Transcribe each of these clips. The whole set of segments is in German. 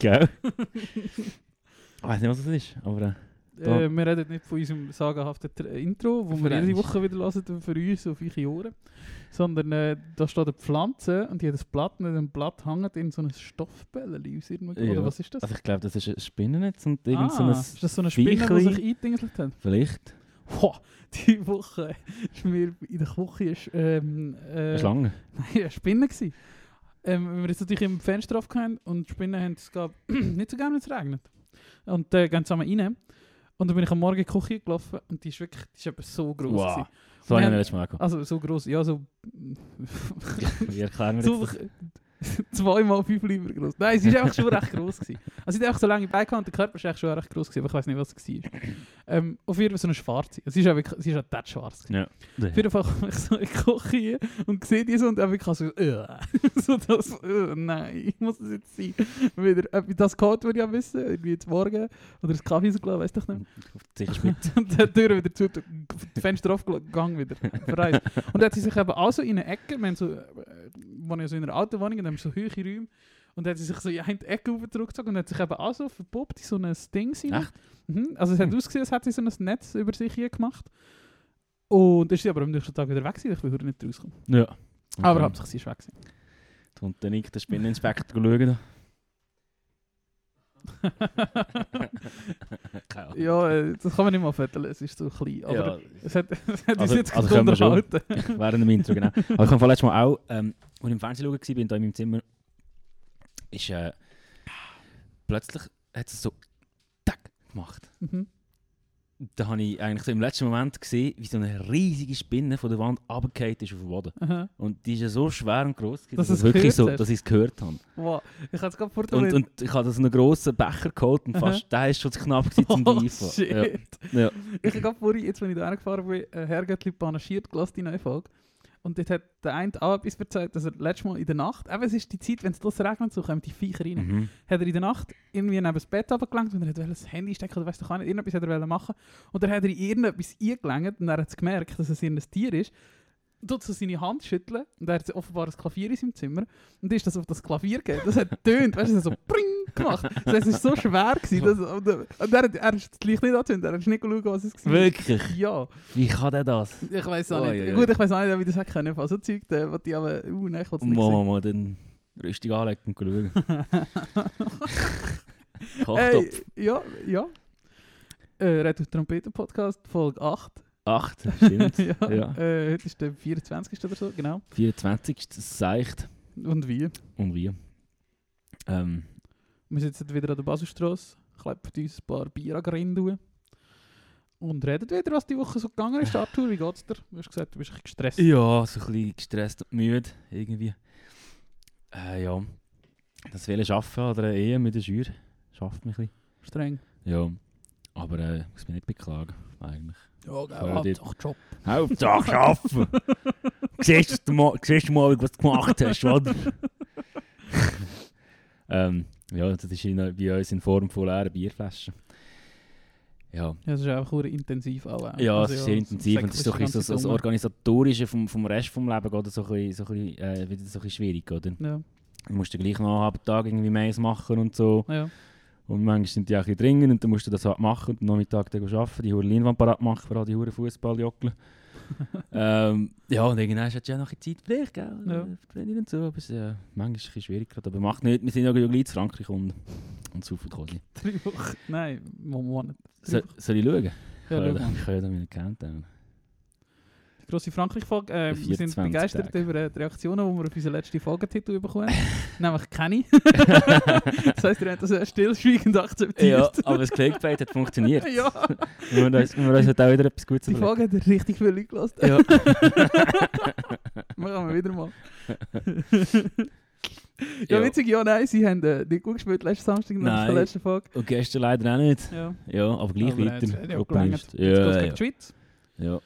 Gell? Ich weiß nicht, was das ist, aber äh. Äh, wir reden nicht von unserem sagenhaften Tr- Intro, wo wir jede. Woche wieder hören für uns auf eure Ohren. Sondern äh, da steht eine Pflanze und jedes Blatt und in dem Blatt hängt in so ein Stoffbällchen aus irgendwo. Ja. Oder was ist das? also ich glaube, das ist ein Spinnennetz und irgend so ah, ein... ist das so eine Spinne, die sich eingedingselt hat? Vielleicht Boah, die Woche ist mir in der Küche ähm, äh, eine Schlange. Nein, eine Spinne gsi. Ähm, wenn wir jetzt natürlich im Fenster aufgehängt und die Spinnen haben es gab nicht so gerne, wenn es regnet. Und äh, gehen zusammen rein. Und dann bin ich am Morgen in die Küche gelaufen und die ist wirklich, die ist eben so groß. Wow. gewesen. So Wir- letztes Mal gehabt. Also so groß, ja so Wie erklären wir so das? zweimal fünf Lieber groß. Nein, sie ist einfach schon recht groß gewesen. Also sie hat einfach so lange Beine und der Körper ist eigentlich schon recht groß gewesen, aber ich weiß nicht, was es war. ähm, auf jeden Fall so eine schwarze. Sie ist auch wirklich, ist dort schwarz. Ja. Auf jeden Fall komme ich so in die Küche und sehe die so und dann wirklich so, äh, so das, äh, nein, muss das jetzt sein? Wieder, ich das Code würde ich ja wissen, irgendwie jetzt morgen oder das Kaffee so gelassen, weiss doch nicht. Sicher mit. und dann die Tür wieder zu, die Fenster aufgegangen wieder, verreist. Und dann hat sie sich eben auch so in eine Ecke, wir haben so, äh, wohnen ja so in einer alten Wohnung haben so hohe Räume, und dann hat sie sich so in eine Ecke zurückgezogen und hat sich eben auch so verpuppt in so ein Ding rein. Echt? Mhm. Also es hat Hm. ausgesehen, als hätte sie so ein Netz über sich hier gemacht. Und ist sie aber am nächsten Tag wieder weg gewesen, ich will heute nicht rauskommen. Ja. Aber Okay. hauptsächlich sie ist weg gewesen. Und dann ich den Spinneninspektor schauen. Ja, äh, das kann man nicht mal fetteln, es ist so klein. Aber Ja, es hat, es hat Also- uns jetzt also gut können wir schon. unterhalten. während dem Intro, genau. Aber ich habe letztes Mal auch, ähm, als ich im Fernsehen schauen war, bin, da in meinem Zimmer, ist äh, plötzlich hat es so tack gemacht. Mhm. Da habe ich eigentlich so im letzten Moment gesehen, wie so eine riesige Spinne von der Wand runtergefallen ist auf den Boden. Aha. Und die ist ja so schwer und gross, Dass dass, wirklich so, dass ich es gehört habe. Wow. Ich habe es gerade Und, und ich habe so einen grossen Becher geholt und Aha. fast, der ist schon zu knapp gewesen zum oh, Greifen. shit. Ja. Ja. Ich habe gerade vorhin, jetzt wenn ich da hergefahren bin, ein Herrgöttli panaschiert gelassen, die neue Folge. Und dort hat der eine auch etwas erzählt, dass er letztes Mal in der Nacht, eben es ist die Zeit, wenn es draussen regnet, so kommen die Viecher rein. Mhm. hat er in der Nacht irgendwie neben das Bett runtergelangt und er wollte das Handy stecken oder weiss doch auch nicht, irgendetwas hat er machen. Und dann hat er in irgendetwas eingelangt und er hat gemerkt, dass es irgendein Tier ist. Tut so seine Hand schütteln und er hat offenbar ein Klavier in seinem Zimmer und ist das auf das Klavier geht. Das hat tönt, weißt du, so pring gemacht. Das heißt, es war so schwer gewesen. Dass, und, und er, hat- er ist Licht nicht angezündet, er hat nicht geschaut, was es war. Wirklich? Ja, Wie kann der das? ich weiß auch Oi, nicht. oi, oi. Gut, ich weiß auch nicht, wie das hätte können. Also Zeug, äh, was die aber, uh, nein, ich will es nicht mal den Rüstung anlegen und schauen. Hey, Kochtopf. ja, ja. Äh, Red Trompeten Podcast, Folge 8. 8, stimmt. ja, Ja. Äh, heute ist der 24. oder so, genau. 24. Das seicht. Und wie? Und wie? Ähm, Wir sitzen wieder an der Baselstrasse, kleppen uns ein paar Bier an und reden wieder, was die Woche so gegangen ist. Arthur, wie geht's dir? Du hast gesagt, du bist ein bisschen gestresst. ja, so ein bisschen gestresst und müde irgendwie. Äh, ja. Das viele Arbeiten oder eine Ehe mit der Schür schafft mich ein bisschen. Streng. Ja. Aber äh, ich muss mich nicht beklagen, eigentlich. Ja, die- doch Job. Hauptsache arbeiten! siehst, du mal, siehst du mal, was du gemacht hast, oder? ähm, ja, das ist in, bei uns in Form von leeren Bierflaschen. Ja, Ja, das ist einfach sehr intensiv auch. äh. ja Also es ist sehr intensiv und es ist so so, so das Organ. Organisatorische vom, vom Rest vom Leben oder so ein bisschen, so ein bisschen, äh, wieder so ein bisschen schwierig, oder? Ja, Du musst ja gleich noch einen halben Tag irgendwie Mails machen und so. ja. Und manchmal sind die auch ein dringend und dann musst du das halt machen und am Nachmittag dann arbeiten, die Hure Leinwand parat machen für all die Hure Fußballjockeln. ähm, ja, und irgendwann hast du ja noch Zeit für dich, gell? Ja. Freundin und so. Aber es ist äh, manchmal ist es schwierig gerade. Aber macht nicht, wir sind ja gleich zu Frankreich und, und saufen quasi. Drei Wochen. Nein, Mo- Monat. So, soll ich schauen? Ja, ich kann ja- mal. ich kann ja da meinen Countdown. Grosse Frankreich-Folge. Äh, wir sind 24 begeistert Tage. über äh, die Reaktionen, die wir auf unseren letzten Folgetitel bekommen haben. Nämlich keine. das heisst, ihr habt das äh, stillschweigend Ja, akzeptiert. aber das Clickbait hat funktioniert. ja, uns, wir uns halt auch wieder etwas Gutes die überlegen. Folge hat richtig viel Leute gelassen. Ja. Machen wir wieder mal. Ja. Ja, witzig, ja, nein, sie haben äh, nicht gut gespielt letzten Samstag nach der Nein. letzten Folge. Und gestern leider auch nicht. Ja, Ja, aber gleich Aber, weiter. es hat ja Optimist. gelangt. Jetzt geht's Ja, gegen ja, die Schweiz. ja.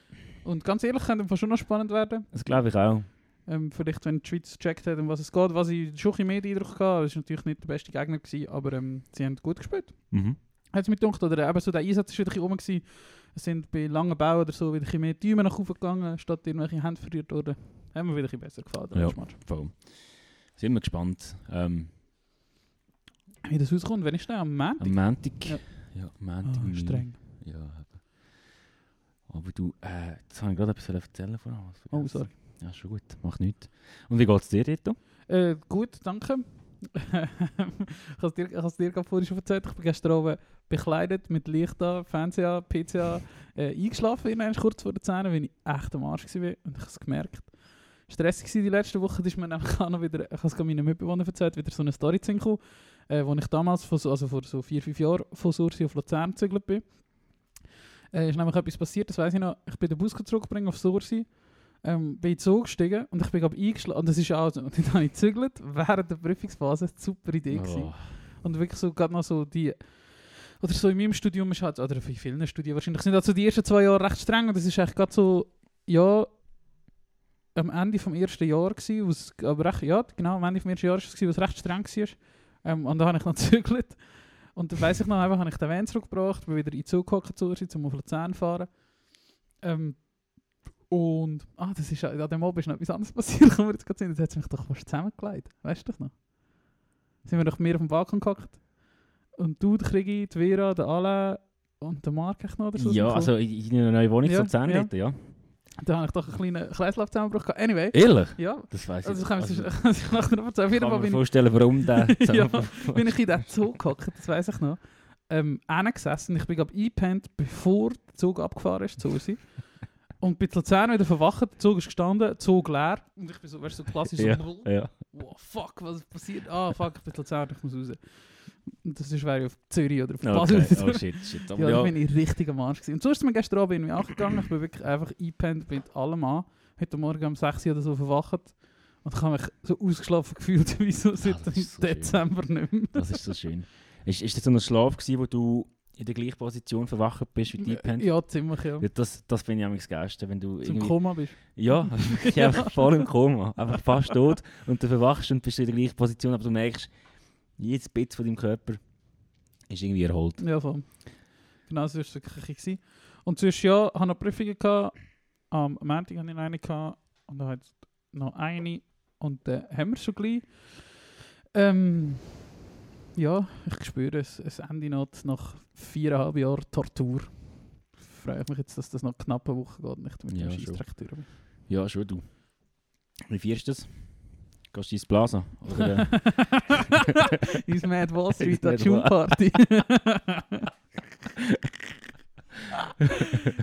Und ganz ehrlich, könnte schon noch spannend werden. Das glaube ich auch. Ähm, vielleicht, wenn die Schweiz gecheckt hat, um was es geht. Was ich schon ein bisschen mehr den Eindruck hatte, es war natürlich nicht der beste Gegner, gewesen, aber ähm, sie haben gut gespielt. Mhm. Hat es mir gedacht, oder eben so der Einsatz war wieder ein rum. Gewesen. Es sind bei langen Bauen oder so wieder ein mehr Däume nach oben gegangen, statt irgendwelche Hände verliert worden. Haben mir wieder ein besser gefallen. der Ja. Voll. Sind wir gespannt. Ähm, Wie das rauskommt, wenn ich schnell am Montag. am Montag. Ja. Ja, Montag. Ah, streng. Ja. Aber du, äh, jetzt habe ich gerade etwas erzählen von uns. Oh, sorry. Ja, schon gut. Macht nichts. Und wie geht es dir, Rito? Äh, gut, danke. ich habe es dir, has dir gerade vorhin schon erzählt. Ich bin gestern oben bekleidet mit Licht an, Fernseher, an, PC an, äh, eingeschlafen, irgendwann kurz vor der 10, weil ich echt am Arsch war und ich habe es gemerkt. Stressig war die letzte Woche, da ist mir nämlich auch noch wieder, ich habe es gerade meinen Mitbewohnern erzählt, wieder so eine Story zu äh, wo ich damals, von, so- also vor so vier, fünf Jahren, von Sursi auf Luzern gezügelt bin. Äh, ist nämlich etwas passiert, das weiß ich noch, ich bin den Bus zurückgebracht auf Sursi, ähm, bin in den Zug gestiegen und ich bin glaube eingeschlafen, und das ist auch, und dann habe ich gezügelt während der Prüfungsphase, super Idee. Oh. Und wirklich so, gerade noch so die. Oder so in meinem Studium ist halt, oder in vielen Studien wahrscheinlich, sind halt so die ersten zwei Jahre recht streng. Und das ist eigentlich gerade so, ja, am Ende vom ersten Jahr gewesen, wo's, aber recht, ja, genau, am Ende vom ersten Jahr war es, es recht streng war. Ähm, und da habe ich noch gezögert. Und dann weiss ich noch, einfach habe ich den Van zurückgebracht, bin wieder in den Zug gehockt, um auf Luzern zu fahren. Ähm, und, ah, das ist, an dem Abend ist noch etwas anderes passiert, kann man jetzt gerade sehen, das hat es mich doch fast zusammengelegt, weißt du doch noch? Sind wir doch mehr auf dem Balkon gehockt und du, der Krigi, die Vera, der Alain und der Mark noch oder so. sind Ja, also in in einer neuen Wohnung Ja, zu Luzern ja. dort, ja. Da habe ich doch einen kleinen Kreislauf zusammengebrochen. gehabt. Anyway, Ehrlich? ja, Das weiß ich also das kann also, ich also, nachher noch erzählen. Auf jeden kann Fall mir bin ich vorstellen, warum der Ja. zusammen- bin ich in diesen Zug gehockt, das weiß ich noch. Ähm, gesessen. Ich bin glaube eingepennt, bevor der Zug abgefahren ist, zu Ursi. Und bin in Luzern wieder verwacht, der Zug ist gestanden, der Zug leer. Und ich bin so, weißt du, so klassisch Ja, so, ja. wow, fuck, was ist passiert? Ah, fuck, ich bin in Luzern, ich muss raus. Das ist, wäre ich auf Zürich oder auf Basel. Okay. Oh shit, shit. Aber Ja, ja, bin ich richtig am Arsch gewesen. Und so ist es mir gestern Abend irgendwie auch gegangen. Ich bin wirklich einfach eingepennt mit allem an. Heute Morgen um 6 Uhr oder so verwacht. Und ich habe mich so ausgeschlafen gefühlt, wie so seit das ist so schön. Dezember nicht mehr. das ist so schön. Ist, ist das so ein Schlaf gewesen, wo du in der gleichen Position verwacht bist wie die Pen? Ja, ziemlich, ja. Ja, das, das finde ich am geilsten, wenn du Zum. Koma bist. Ja, ich Ja. einfach voll im Koma. Einfach fast tot. Und du verwachst und bist in der gleichen Position, aber du merkst, jedes Bit von deinem Körper ist irgendwie erholt. Ja, voll. Genau so war es wirklich. Und sonst, ja, ich noch Prüfungen gehabt. Am Montag hatte ich eine gehabt. Und dann hat noch eine. Und dann haben wir schon gleich. Ähm, ja, ich spüre es. Es Ende noch nach viereinhalb Jahren Tortur. Freue ich mich jetzt, dass das noch knapp eine Woche geht nicht mit Ja, dem. Scheissdreck durch. Ja, schon du. Wie fährst du das? Gehst du ins Plaza? Oder, äh, Ins Mad Wall Street an Wall- Schulparty.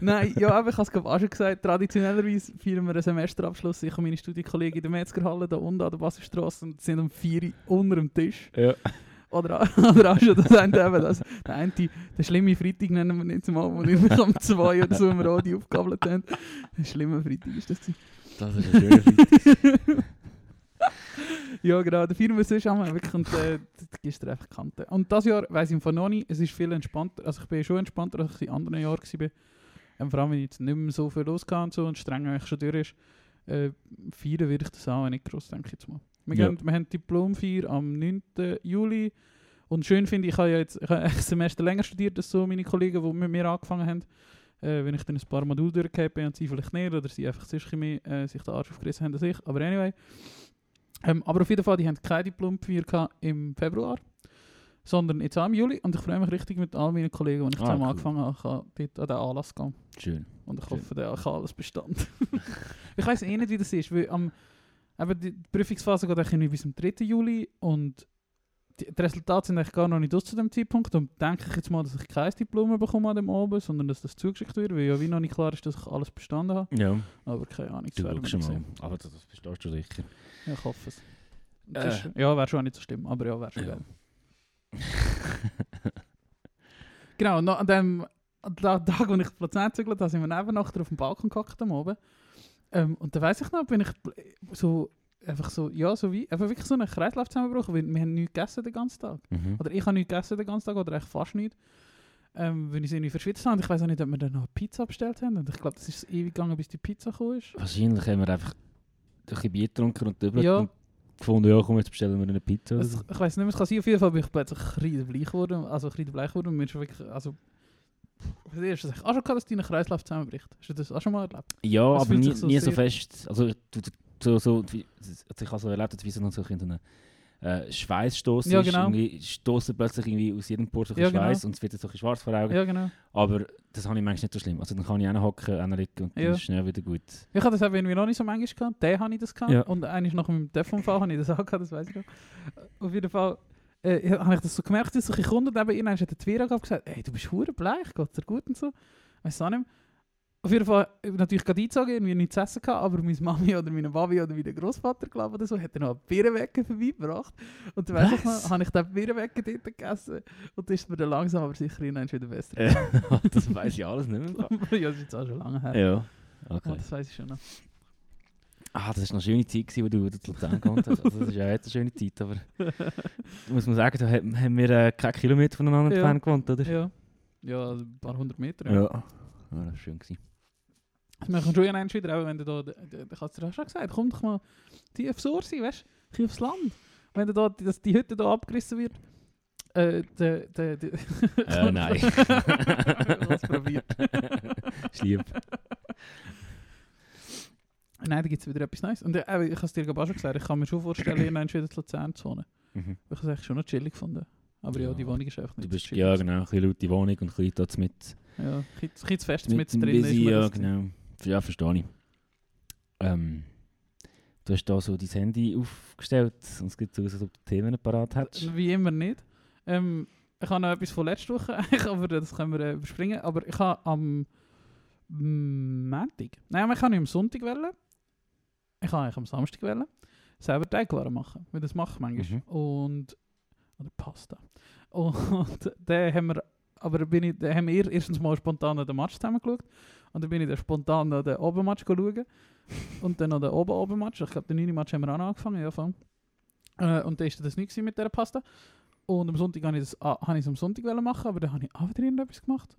Nein, ja, aber ich habe es auch schon gesagt, traditionellerweise feiern wir einen Semesterabschluss. Ich und meine Studienkollegen in der Metzgerhalle da unten an der Basserstraße und sind um 4 Uhr unter dem Tisch. ja. Oder, oder auch schon das eine, eben, das, der eine, der schlimme Freitag nennen wir nicht mal, wo wir um 2 oder so im Radio aufgabelt haben. Der schlimme Freitag ist das. Das ist ein schöner Freitag. Ja, genau. Der Firma sonst haben wir wirklich und äh, gibst du einfach Kante. Und das Jahr weiss ich von noch nicht, es ist viel entspannter. Also ich bin schon entspannter, als ich in anderen Jahren war. Ähm, vor allem, wenn jetzt nicht mehr so viel losgeht und so und streng eigentlich schon durch ist. Äh, feiern würde ich das auch nicht groß, denke ich jetzt mal. Wir, Ja. gehen, wir haben Diplomfeier am 9. Juli. Und schön finde ich, ich habe ja jetzt ich habe ein Semester länger studiert als so meine Kollegen, die mit mir angefangen haben. Äh, wenn ich dann ein paar Module durchgehabt bin und sie vielleicht nicht, oder sie einfach sonst mehr äh, sich den Arsch aufgerissen haben als ich. Aber anyway. Ähm, aber auf jeden Fall, die haben Diplomfeier gehabt im Februar, sondern jetzt auch im Juli. Und ich freue mich richtig mit all meinen Kollegen, die ich Ah, zusammen cool. angefangen habe, kann dort an den Anlass gehen. Schön. Und ich Schön. hoffe, der kann alles bestand. ich weiß eh nicht, wie das ist, weil am, eben die Prüfungsphase geht irgendwie bis zum 3. Juli und die, die Resultate sind eigentlich gar noch nicht aus zu dem Zeitpunkt und denke ich jetzt mal, dass ich kein Diplom bekomme an dem oben, sondern dass das zugeschickt wird, weil ja wie noch nicht klar ist, dass ich alles bestanden habe. Ja, Aber keine Ahnung, du werden wir schaust mal. Aber das, das verstehst du sicher. Ja, ich hoffe es. Äh. Das ist- Ja, wäre schon auch nicht so schlimm, aber ja, wäre schon Ja. geil. Genau, noch an dem an dem Tag, wo ich auf Luzern gezügelt habe, sind wir neben nachher auf dem Balkon gehockt am. Ähm, und da weiss ich noch, bin ich so, einfach so, ja, so wie, einfach wirklich so einen Kreislauf zusammengebrochen, weil wir haben nichts gegessen den ganzen Tag. Mhm. Oder ich habe nichts gegessen den ganzen Tag, oder eigentlich fast nichts. Ähm, weil ich es irgendwie verschwitzt habe. Ich weiß auch nicht, ob wir dann noch eine Pizza bestellt haben. Und ich glaube, das ist ewig gegangen, bis die Pizza gekommen ist. Wahrscheinlich haben wir einfach ein bisschen Bier getrunken und drüber Ja. und gefunden, ja komm, jetzt bestellen wir eine Pizza. oder Es, so. ich weiß nicht mehr, es kann sein, auf jeden Fall bin ich plötzlich kreidebleich geworden. Also kreidebleich geworden und mir ist wirklich, also... Was ist das? Hast du auch schon gehabt, dass dein Kreislauf zusammenbricht? Hast du das auch schon mal erlebt? Ja, Es aber nie, so nie so fest. Also, du, so, so, wie, also ich habe so erlebt, dass wie so, so in äh, Schweißstoß Ja, ist. genau. Irgendwie stoßen plötzlich irgendwie aus jedem Port so ein Ja, genau. Schweiß und es wird so ein bisschen schwarz vor Augen. Ja, genau. Aber das habe ich manchmal nicht so schlimm. Also dann kann ich auch hocken, auch liegen und dann Ja. ist es schnell wieder gut. Ich hatte das eben irgendwie noch nicht so manchmal gehabt. Den habe ich das gehabt. Ja. Und eigentlich nach meinem Dev-Unfall habe ich das auch gehabt, das weiß ich noch. Auf jeden Fall äh, habe ich das so gemerkt, dass ich Kunden neben ihnen hat der Twira gesagt, ey, du bist hure bleich, geht's dir gut und so. Weiss auch nicht mehr. Auf jeden Fall, ich hab natürlich gerade eingezogen, irgendwie nichts zu essen gehabt, aber meine Mami oder meine Mami oder mein Großvater, glaube oder so, hat dann noch einen Birrenwecker vorbeigebracht. Und dann weiss ich noch, habe ich den Birrenwecker dort gegessen. Und dann ist mir dann langsam aber sicher irgendwann wieder besser. Äh, das weiß ich alles nicht mehr. ja, das ist jetzt auch schon lange her. ja. Aber Okay. das weiß ich schon noch. Ah, das war eine schöne Zeit, gewesen, wo du zu Luzern gekommen hast. Also, das ist ja jetzt eine schöne Zeit, aber muss man sagen, da haben haben wir äh, keine Kilometer voneinander Ja. entfernt gewohnt, oder? Ja. Ja, ein paar hundert Meter. Ja. Ja. ja. das war schön. Gewesen. Wir können schon einen wieder, auch wenn du da, ich habe es dir auch schon gesagt, komm doch mal tief sein, weißt du, aufs Land. Wenn du da, dass die Hütte da abgerissen wird, äh, der, der... Äh, nein. es probiert. ist lieb. Nein, da gibt es wieder etwas Neues. Und äh, ich habe es dir gerade auch schon gesagt, ich kann mir schon vorstellen, irgendwann wieder zu Luzern zu wohnen. Mhm. Ich habe es eigentlich schon noch chillig gefunden. Aber ja, Ja, die Wohnung ist einfach Du nicht bist, so ja genau, ein bisschen laute Wohnung und ein bisschen mit, Ja, ein bisschen- fest mit mit drin ist. Busy, mir ja genau. Ja, verstehe ich. Ähm, du hast da so dein Handy aufgestellt und es gibt so, als ob du Themen parat hättest. Wie immer nicht. Ähm, ich habe noch etwas von letzter Woche, aber das können wir äh, überspringen. Aber ich habe am Montag, nein, ich habe nicht am Sonntag wählen. Ich habe eigentlich am Samstag wählen. Selber Teigwaren machen, weil das mache ich manchmal. Mhm. Und, oder Pasta. Und dann haben wir, aber bin ich, dann haben wir erstens mal spontan den Match zusammen geschaut. Und dann bin ich dann spontan noch den Obermatch schauen. Und dann noch den Ober-Obermatch. Ich glaube, den 9. Match haben wir auch noch angefangen, ja, voll. Äh, und dann war das nicht mit dieser Pasta. Und am Sonntag habe ich es ah, am Sonntag machen, aber dann habe ich auch wieder irgendetwas gemacht.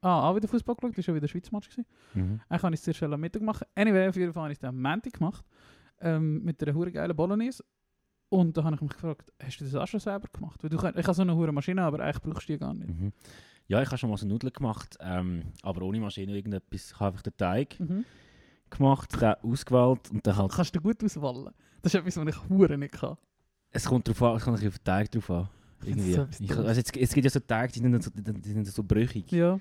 Ah, auch wieder Fußball geschaut, das war ja wieder Schweizer Match. Mhm. Eigentlich habe ich es zuerst am Mittag gemacht. Anyway, auf jeden Fall habe ich es dann am Montag gemacht. Ähm, mit einer hure geilen Bolognese. Und da habe ich mich gefragt, hast du das auch schon selber gemacht? Weil du könnt, ich habe so eine hure Maschine, aber eigentlich brauchst du die gar nicht. Mhm. Ja, ich habe schon mal so Nudeln gemacht, ähm, aber ohne Maschine irgendetwas. Ich habe einfach den Teig Mhm. gemacht, den ausgewählt und dann halt... Kannst du gut auswählen. Das ist etwas, was ich hure nicht kann. Es kommt drauf an, es kommt auf den Teig drauf an. Irgendwie. So ich, also jetzt, es gibt ja so Teige, die sind so, die sind so brüchig. Ja.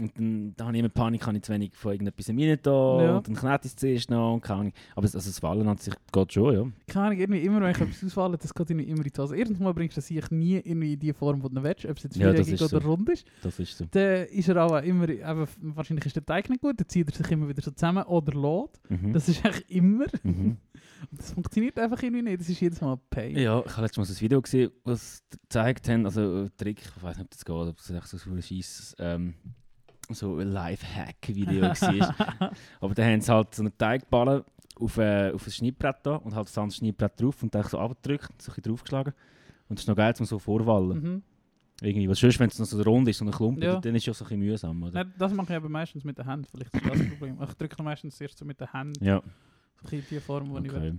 Und dann, dann habe ich immer Panik, habe ich zu wenig von irgendetwas rein da Ja. und dann ich es zuerst noch und keine Ahnung. Aber es- also das Wallen an sich geht schon, ja. Keine Ahnung, irgendwie immer, wenn ich etwas auswähle, das geht irgendwie immer in die Hose. Mal bringst du das sich nie irgendwie in die Form, die du willst, ob es jetzt Ja, viereckig ist oder so. rund ist. Das ist so. Dann ist er auch immer, eben, wahrscheinlich ist der Teig nicht gut, dann zieht er sich immer wieder so zusammen oder lädt. Mhm. Das ist eigentlich immer. Mhm. Und das funktioniert einfach irgendwie nicht, das ist jedes Mal Pain. Ja, ich habe letztes Mal ein Video gesehen, was gezeigt haben, also ein Trick, ich weiß nicht, ob das geht, ob es echt so ein scheiß ähm, so ein Life-Hack-Video war. Aber da haben sie halt so einen Teigballen auf, äh, auf ein Schneidbrett da und halt das andere Schneidbrett drauf und dann so abgedrückt, so ein bisschen draufgeschlagen. Und das ist noch geil, zum so vorwallen. Mhm. Irgendwie, weil sonst, wenn es noch so rund ist, so ein Klumpen, Ja. dann ist es ja so ein bisschen mühsam, oder? Nein, das mache ich aber meistens mit der Hand, vielleicht ist das das Problem. Ich drücke meistens erst so mit der Hand, Ja, so in die Form, die ich okay. will.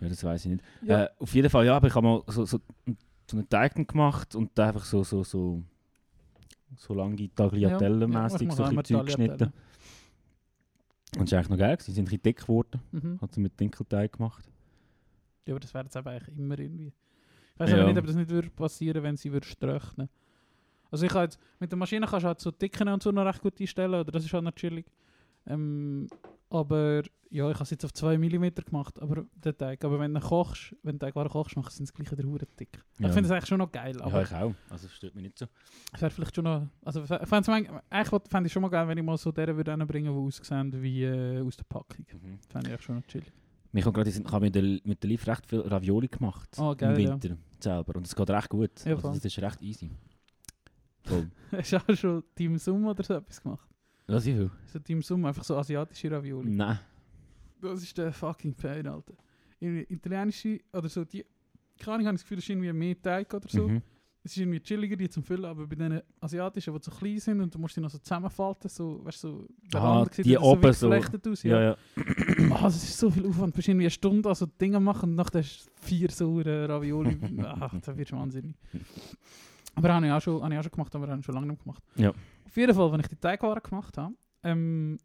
Ja, das weiß ich nicht. Ja. Äh, auf jeden Fall, ja, aber ich habe mal so, so, so einen Teig dann gemacht und da einfach so, so, so, so lange Tagliatelle-mässig Ja, so ein bisschen Zeug geschnitten. Und das war eigentlich noch geil. Sie sind ein bisschen dick geworden. Mhm. Hat sie mit Dinkelteig gemacht. Ja, aber das wäre jetzt eben eigentlich immer irgendwie. Ich weiß Ja. aber nicht, ob das nicht würde passieren, wenn sie würde ströchnen. Also ich jetzt, mit der Maschine kannst du halt so Dicken und so noch recht gut einstellen, oder das ist halt noch chillig. Ähm, Aber ja, ich habe es jetzt auf 2 mm gemacht, aber den Teig. Aber wenn du kochst, wenn du Teigwaren kochst, machst du es gleich wieder hure dick. Ja. Ich finde es eigentlich schon noch geil, Ja, aber ich auch. Also das stört mich nicht so. es wäre vielleicht schon noch... Also ich fände eigentlich eigentlich fände ich schon mal geil, wenn ich mal so deren würde bringen, die aussehen wie äh, aus der Packung. Mhm. Das fände ich echt schon noch chillig. Gerade, ich habe mit der, mit der Liv recht viel Ravioli gemacht. Oh, geil, Im ja. Winter selber. Und es geht recht gut. Ja, also, das ist recht easy. Voll. Hast du auch schon Team Sum oder so etwas gemacht? Was ich will? So Team Sum, einfach so asiatische Ravioli. Nein. Das ist der fucking Pain, Alter. In italienische oder so, die... Keine Ahnung, habe ich das Gefühl, das ist irgendwie mehr Teig oder so. Mhm. Es ist irgendwie chilliger, die zum Füllen, aber bei den asiatischen, die so klein sind und du musst die noch so zusammenfalten, so, weißt du, so, der Ah, Rand sieht die wieder oben so. aus, Ja, ja. ja. Ah, das ist so viel Aufwand, du musst irgendwie eine Stunde also Dinge machen und nachher hast vier saure Ravioli. Ach, da wirst du wahnsinnig. Aber habe ich auch schon, habe ich auch schon gemacht, aber habe ich schon lange nicht gemacht. Ja. Auf jeden Fall, wenn ich die Teigwaren gemacht habe, ähm,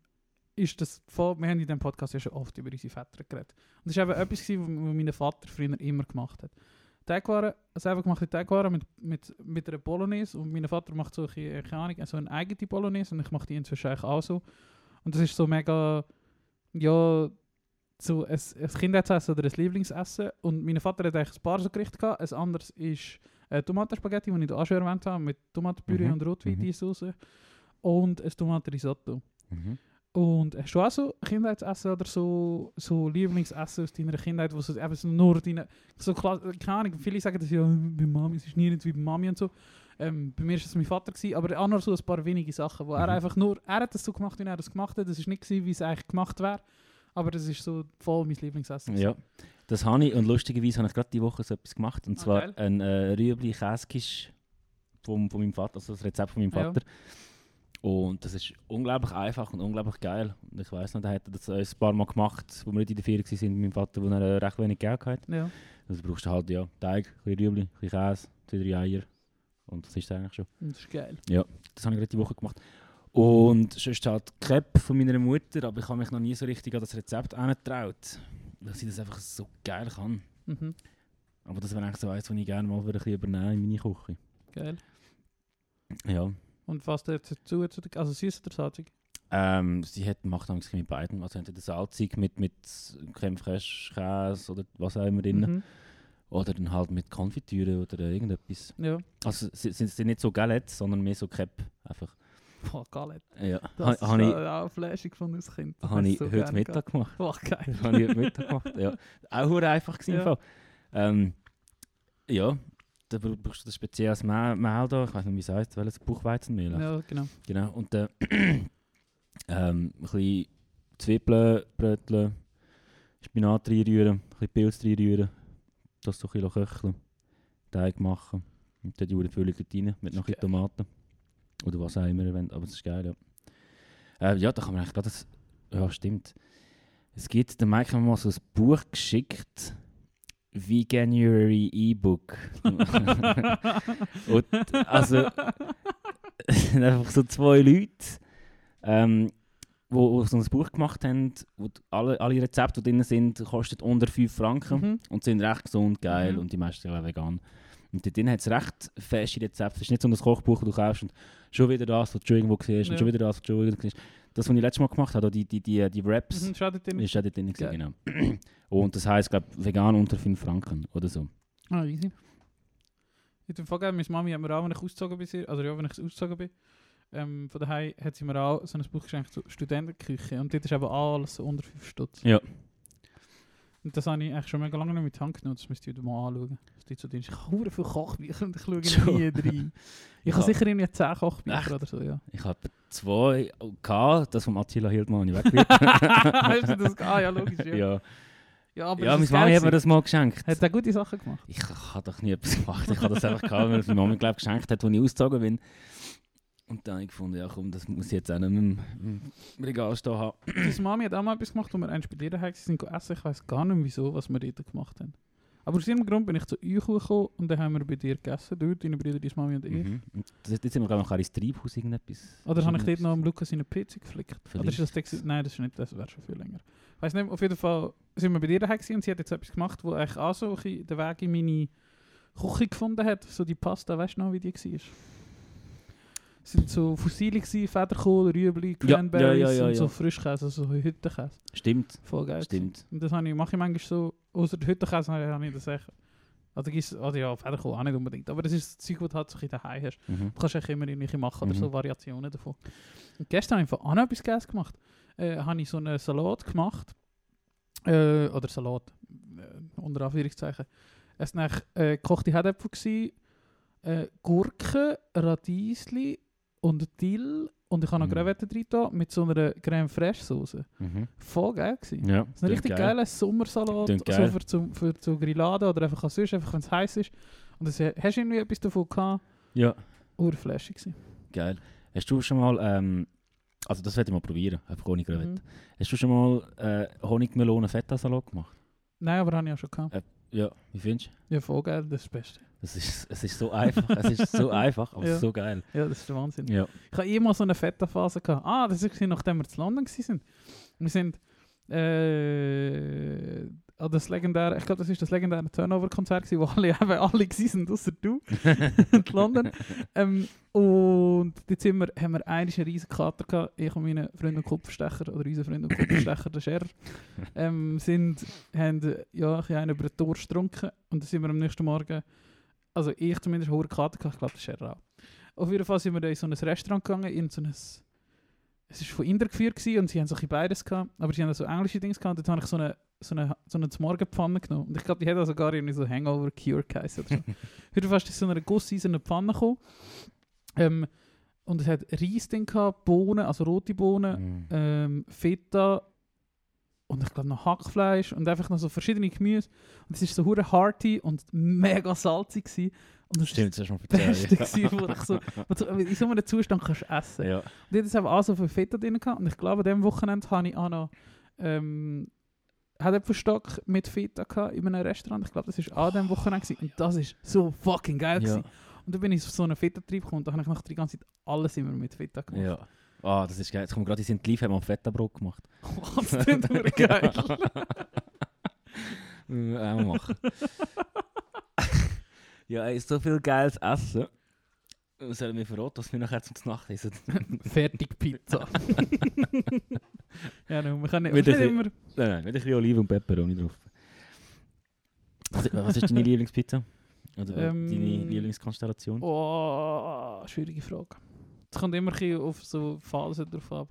ist das voll, wir haben in diesem Podcast ja schon oft über unsere Väter geredet. Und das war eben etwas, was mein Vater früher immer gemacht hat. Teigwaren, selber gemachte Teigwaren mit, mit, mit einer Bolognese und mein Vater macht so, eine, keine Ahnung, so eine eigene Bolognese und ich mache die inzwischen eigentlich auch so. Und das ist so mega, ja, so ein, ein Kindheitsessen oder ein Lieblingsessen. Und mein Vater hat eigentlich ein paar so Gerichte gehabt. Ein anderes ist äh, Tomatenspaghetti, die ich da auch schon erwähnt habe, mit Tomatenpüree Mhm. und Rotwein, Mhm. Soße. Und ein Tomatenrisotto. Mhm. Und hast du auch so Kindheitsessen oder so, so Lieblingsessen aus deiner Kindheit, wo so eben so nur deine, so klar, keine Ahnung, viele sagen das ja, bei Mami, es ist nie nicht wie bei Mami und so. Ähm, bei mir war es mein Vater, gewesen, aber auch noch so ein paar wenige Sachen, wo er Mhm. einfach nur, er hat das so gemacht, wie er das gemacht hat, das ist nicht gewesen, wie es eigentlich gemacht wäre, aber das ist so voll mein Lieblingsessen. Ja, das habe ich und lustigerweise habe ich gerade diese Woche so etwas gemacht. Und Ah, zwar geil. ein äh, Rüebli Käsekisch von, von meinem Vater, also das Rezept von meinem Ja. Vater. Und das ist unglaublich einfach und unglaublich geil. Und ich weiss noch, der hat das ein paar Mal gemacht, wo wir nicht in der Ferien waren mit meinem Vater, wo er äh, recht wenig Geld hatte. Ja. Also brauchst du halt ja, Teig, ein bisschen Rüebli, ein bisschen Käse, zwei, drei Eier. Und das ist eigentlich schon. Das ist geil. Das habe ich gerade die Woche gemacht. Und sonst halt Crepe von meiner Mutter, aber ich habe mich noch nie so richtig an das Rezept herangetraut. Weil sie das einfach so geil kann. Mhm. Aber das wäre eigentlich so eins, was ich gerne mal ein bisschen übernehmen in meine Küche. Geil. Ja. Und was dazu, also süß oder salzig? Ähm, sie hat, macht damals mit beiden. Also entweder salzig mit, mit Creme fraiche, Käse oder was auch immer drin. Mhm. Oder dann halt mit Konfitüre oder irgendetwas. Ja. Also sie sind sie nicht so Galette, sondern mehr so Crepe. Einfach. Boah, Galette. Ja. Das Ha- ist ich, auch flashig von uns Kind. Das habe ich so heute Mittag gemacht. Boah, geil. Habe ich heute Mittag gemacht. Ja. Auch hure einfach gewesen. Ja. Ähm, ja. Da bra- brauchst du das spezielles Mehl, Mehl da. Ich weiß nicht, wie es heißt, welches Buchweizenmehl. Ja, genau. Genau. Und dann ähm, ein bisschen Zwiebeln, Brötchen, Spinat reinrühren, ein bisschen Pilz reinrühren, das so ein bisschen köcheln, Teig machen und dann die Füllung rein mit noch ein bisschen Tomaten. Oder was auch immer wollt, aber das ist geil, ja. Äh, ja, da kann man eigentlich gerade das... Ja, stimmt. Es gibt, der Mike hat mir mal so ein Buch geschickt, Veganuary E-Book. und also... es einfach so zwei Leute, ähm, wo, so ein Buch gemacht haben, wo alle, alle Rezepte, die drin sind, kosten unter 5 Franken Mhm. und sind recht gesund, geil Mhm. und die meisten sind vegan. Und dort drin hat es recht feste Rezepte. Es ist nicht so ein Kochbuch, das du kaufst und schon wieder das, was du schon irgendwo siehst Ja. und schon wieder das, was du schon irgendwo siehst. Das, was ich letztes Mal gemacht habe, die, die, die, die Wraps, Mhm, ist auch dort drin, Geil. genau. Und das heisst, glaube vegan unter 5 Franken oder so. Ah, easy. In dem Fall, gell, meine Mami hat mir auch, wenn ich ausgezogen bin, also ja, wenn ich ausgezogen bin, ähm, von daheim hat sie mir auch so ein Buch geschenkt, so Studentenküche. Und dort ist eben alles so unter 5 Stutz. Ja. Und das habe ich eigentlich schon mega lange nicht mit Hand genommen, das müsst ihr mal anschauen. Das dort so drin. Ich habe viele Kochbücher und ich schaue Schon. nie rein. Ich Ja. habe sicher irgendwie 10 Kochbücher Echt? oder so, ja. Ich hatte zwei gehabt, das von Attila Hildmann habe ich weggeworfen. Hast du das? Ah, ja, logisch, ja. ja. Ja, aber Ja, meine Mami hat mir das mal geschenkt. Hat er gute Sachen gemacht? Ich habe doch nie etwas gemacht. Ich habe das einfach gehabt, weil es meine Mami glaub, geschenkt hat, als ich ausgezogen bin. Und dann habe ich gefunden, ja komm, das muss ich jetzt auch nicht mehr im Regal stehen haben. Deine Mami hat auch mal etwas gemacht, wo wir eins bei dir daheim sind, sind essen. Ich weiß gar nicht mehr, wieso, was wir dort gemacht haben. Aber aus irgendeinem Grund bin ich zu euch gekommen und dann haben wir bei dir gegessen. Du, deine Brüder, deine Mami und ich. Mhm. Und das, jetzt sind wir noch ins Treibhaus irgendetwas. Oder habe ich dort noch am Lukas seine Pizza geflickt? Oder ist das der? Nein, das ist nicht, das wäre schon viel länger. Ich weiß nicht, auf jeden Fall sind wir bei dir daheim und sie hat jetzt etwas gemacht, wo eigentlich auch so den Weg in meine Küche gefunden hat. So die Pasta, weißt du noch, wie die war? Sind so Fossile gewesen, Federkohl, Rüebli, Cranberries ja, ja, ja, und so. Frischkäse, also so Hüttenkäse. Stimmt, Voll geil. stimmt. Und das habe ich, mache ich manchmal so, außer Hüttenkäse habe ich das echt. Also, gibt's- also ja, Federkohl auch nicht unbedingt, aber das ist das Zeug, das du halt so ein daheim hast. Mhm. Du kannst echt immer irgendwelche machen oder Mhm. so Variationen davon. Und gestern habe ich von Anna etwas Geiles gemacht. Äh, habe ich so einen Salat gemacht. Äh, oder Salat, äh, unter Anführungszeichen. Es eigentlich, äh, gekochte Herdäpfel, äh, Gurken, Radiesli und Dill. Und ich habe noch Mhm. Crevetten drin mit so einer Creme Fraiche Soße. Mhm. Voll geil gewesen. Ja, Das ist ein richtig geil. geiler Sommersalat, so geil. für, zum, für zu Grillade oder einfach als sonst, einfach wenn es heiß ist. Und das, äh, hast du irgendwie etwas davon gehabt? Ja, Urfläschig gewesen. geil. Hast du schon mal, ähm, also das werde ich mal probieren, einfach ohne Gravette. Mhm. Hast du schon mal äh, Honigmelonen-Feta-Salat gemacht? Nein, aber habe ich auch schon gehabt. Ja, wie findest du? Ja, voll geil, das ist das Beste. Das ist, es ist so einfach, es ist so einfach, aber Ja. so geil. Ja, das ist der Wahnsinn. Ja. Ich habe immer so eine Feta-Phase gehabt. Ah, das war nachdem wir zu London waren. Wir sind äh, an das legendäre, ich glaube, das ist das legendäre Turnover-Konzert, wo alle, eben alle sind, außer du, in London. Ähm, und dort sind wir, haben wir einen riesen Kater gehabt, ich und meine Freunde und Kupferstecher, oder unser Freund und Kupferstecher, der Scherer, ähm, sind, haben ja, einen über den Durst getrunken und dann sind wir am nächsten Morgen, also ich zumindest, Kater gehabt, ich glaube, der Scherer auch. Auf jeden Fall sind wir dann in so ein Restaurant gegangen, in so ein... Es war von Inder geführt gewesen und sie haben so ein beides gehabt, aber sie haben so englische Dings gehabt und dort habe ich so eine, so eine, so eine Morgenpfanne genommen. Und ich glaube, die hat also gar irgendwie so Hangover Cure geheißen oder so. Auf jeden Fall ist das so eine gusseiserne Pfanne gekommen. Ähm, und es hat Reis drin gehabt, Bohnen, also rote Bohnen, Mhm. ähm, Feta und ich glaube noch Hackfleisch und einfach noch so verschiedene Gemüse. Und es ist so hure hearty und mega salzig gewesen. Und das Stimmt, das ist das Beste gewesen, wo ich so, wo du in so einem Zustand kannst essen. Ja. Und ich hatte eben auch so viel Feta drin gehabt. Und ich glaube, an diesem Wochenende habe ich auch noch ähm, Herdäpfelstock mit Feta gehabt in einem Restaurant. Ich glaube, das war an diesem Wochenende. Gewesen. Und das ist so fucking geil. Ja. gewesen. Und dann bin ich auf so einen Feta-Trieb gekommen und da habe ich noch die ganze Zeit alles immer mit Feta gemacht. ja. Ah, das ist geil. Jetzt kommt gerade, die sind live, haben wir Feta-Brot gemacht. das klingt nur geil. Müssen wir auch machen. ja, ey, so viel geiles Essen. Was Sollen wir verraten, was wir nachher zum Nacht essen? Fertig Pizza. ja, no, wir können nicht, nicht ein immer... Nein, nein, mit ein bisschen Oliven und Peperoni drauf. Was, was ist deine Lieblingspizza? Oder Ähm, deine Lieblingskonstellation? Oh, schwierige Frage. Es kommt immer ein auf so Phasen drauf ab.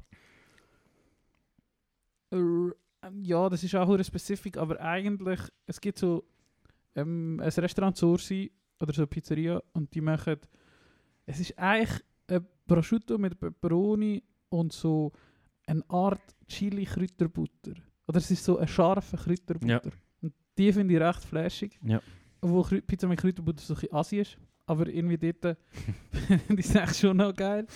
Äh, ähm, ja, das ist auch sehr spezifisch, aber eigentlich, es gibt so ähm, ein Restaurant zu Ursi oder so eine Pizzeria und die machen, es ist eigentlich ein Prosciutto mit Peperoni und so eine Art Chili-Kräuterbutter. Oder es ist so eine scharfe Kräuterbutter. Ja. Und die finde ich recht flashig. Ja. Obwohl Krä- Pizza mit Kräuterbutter so ein bisschen assi ist. Aber irgendwie dort finde ich es eigentlich schon noch geil.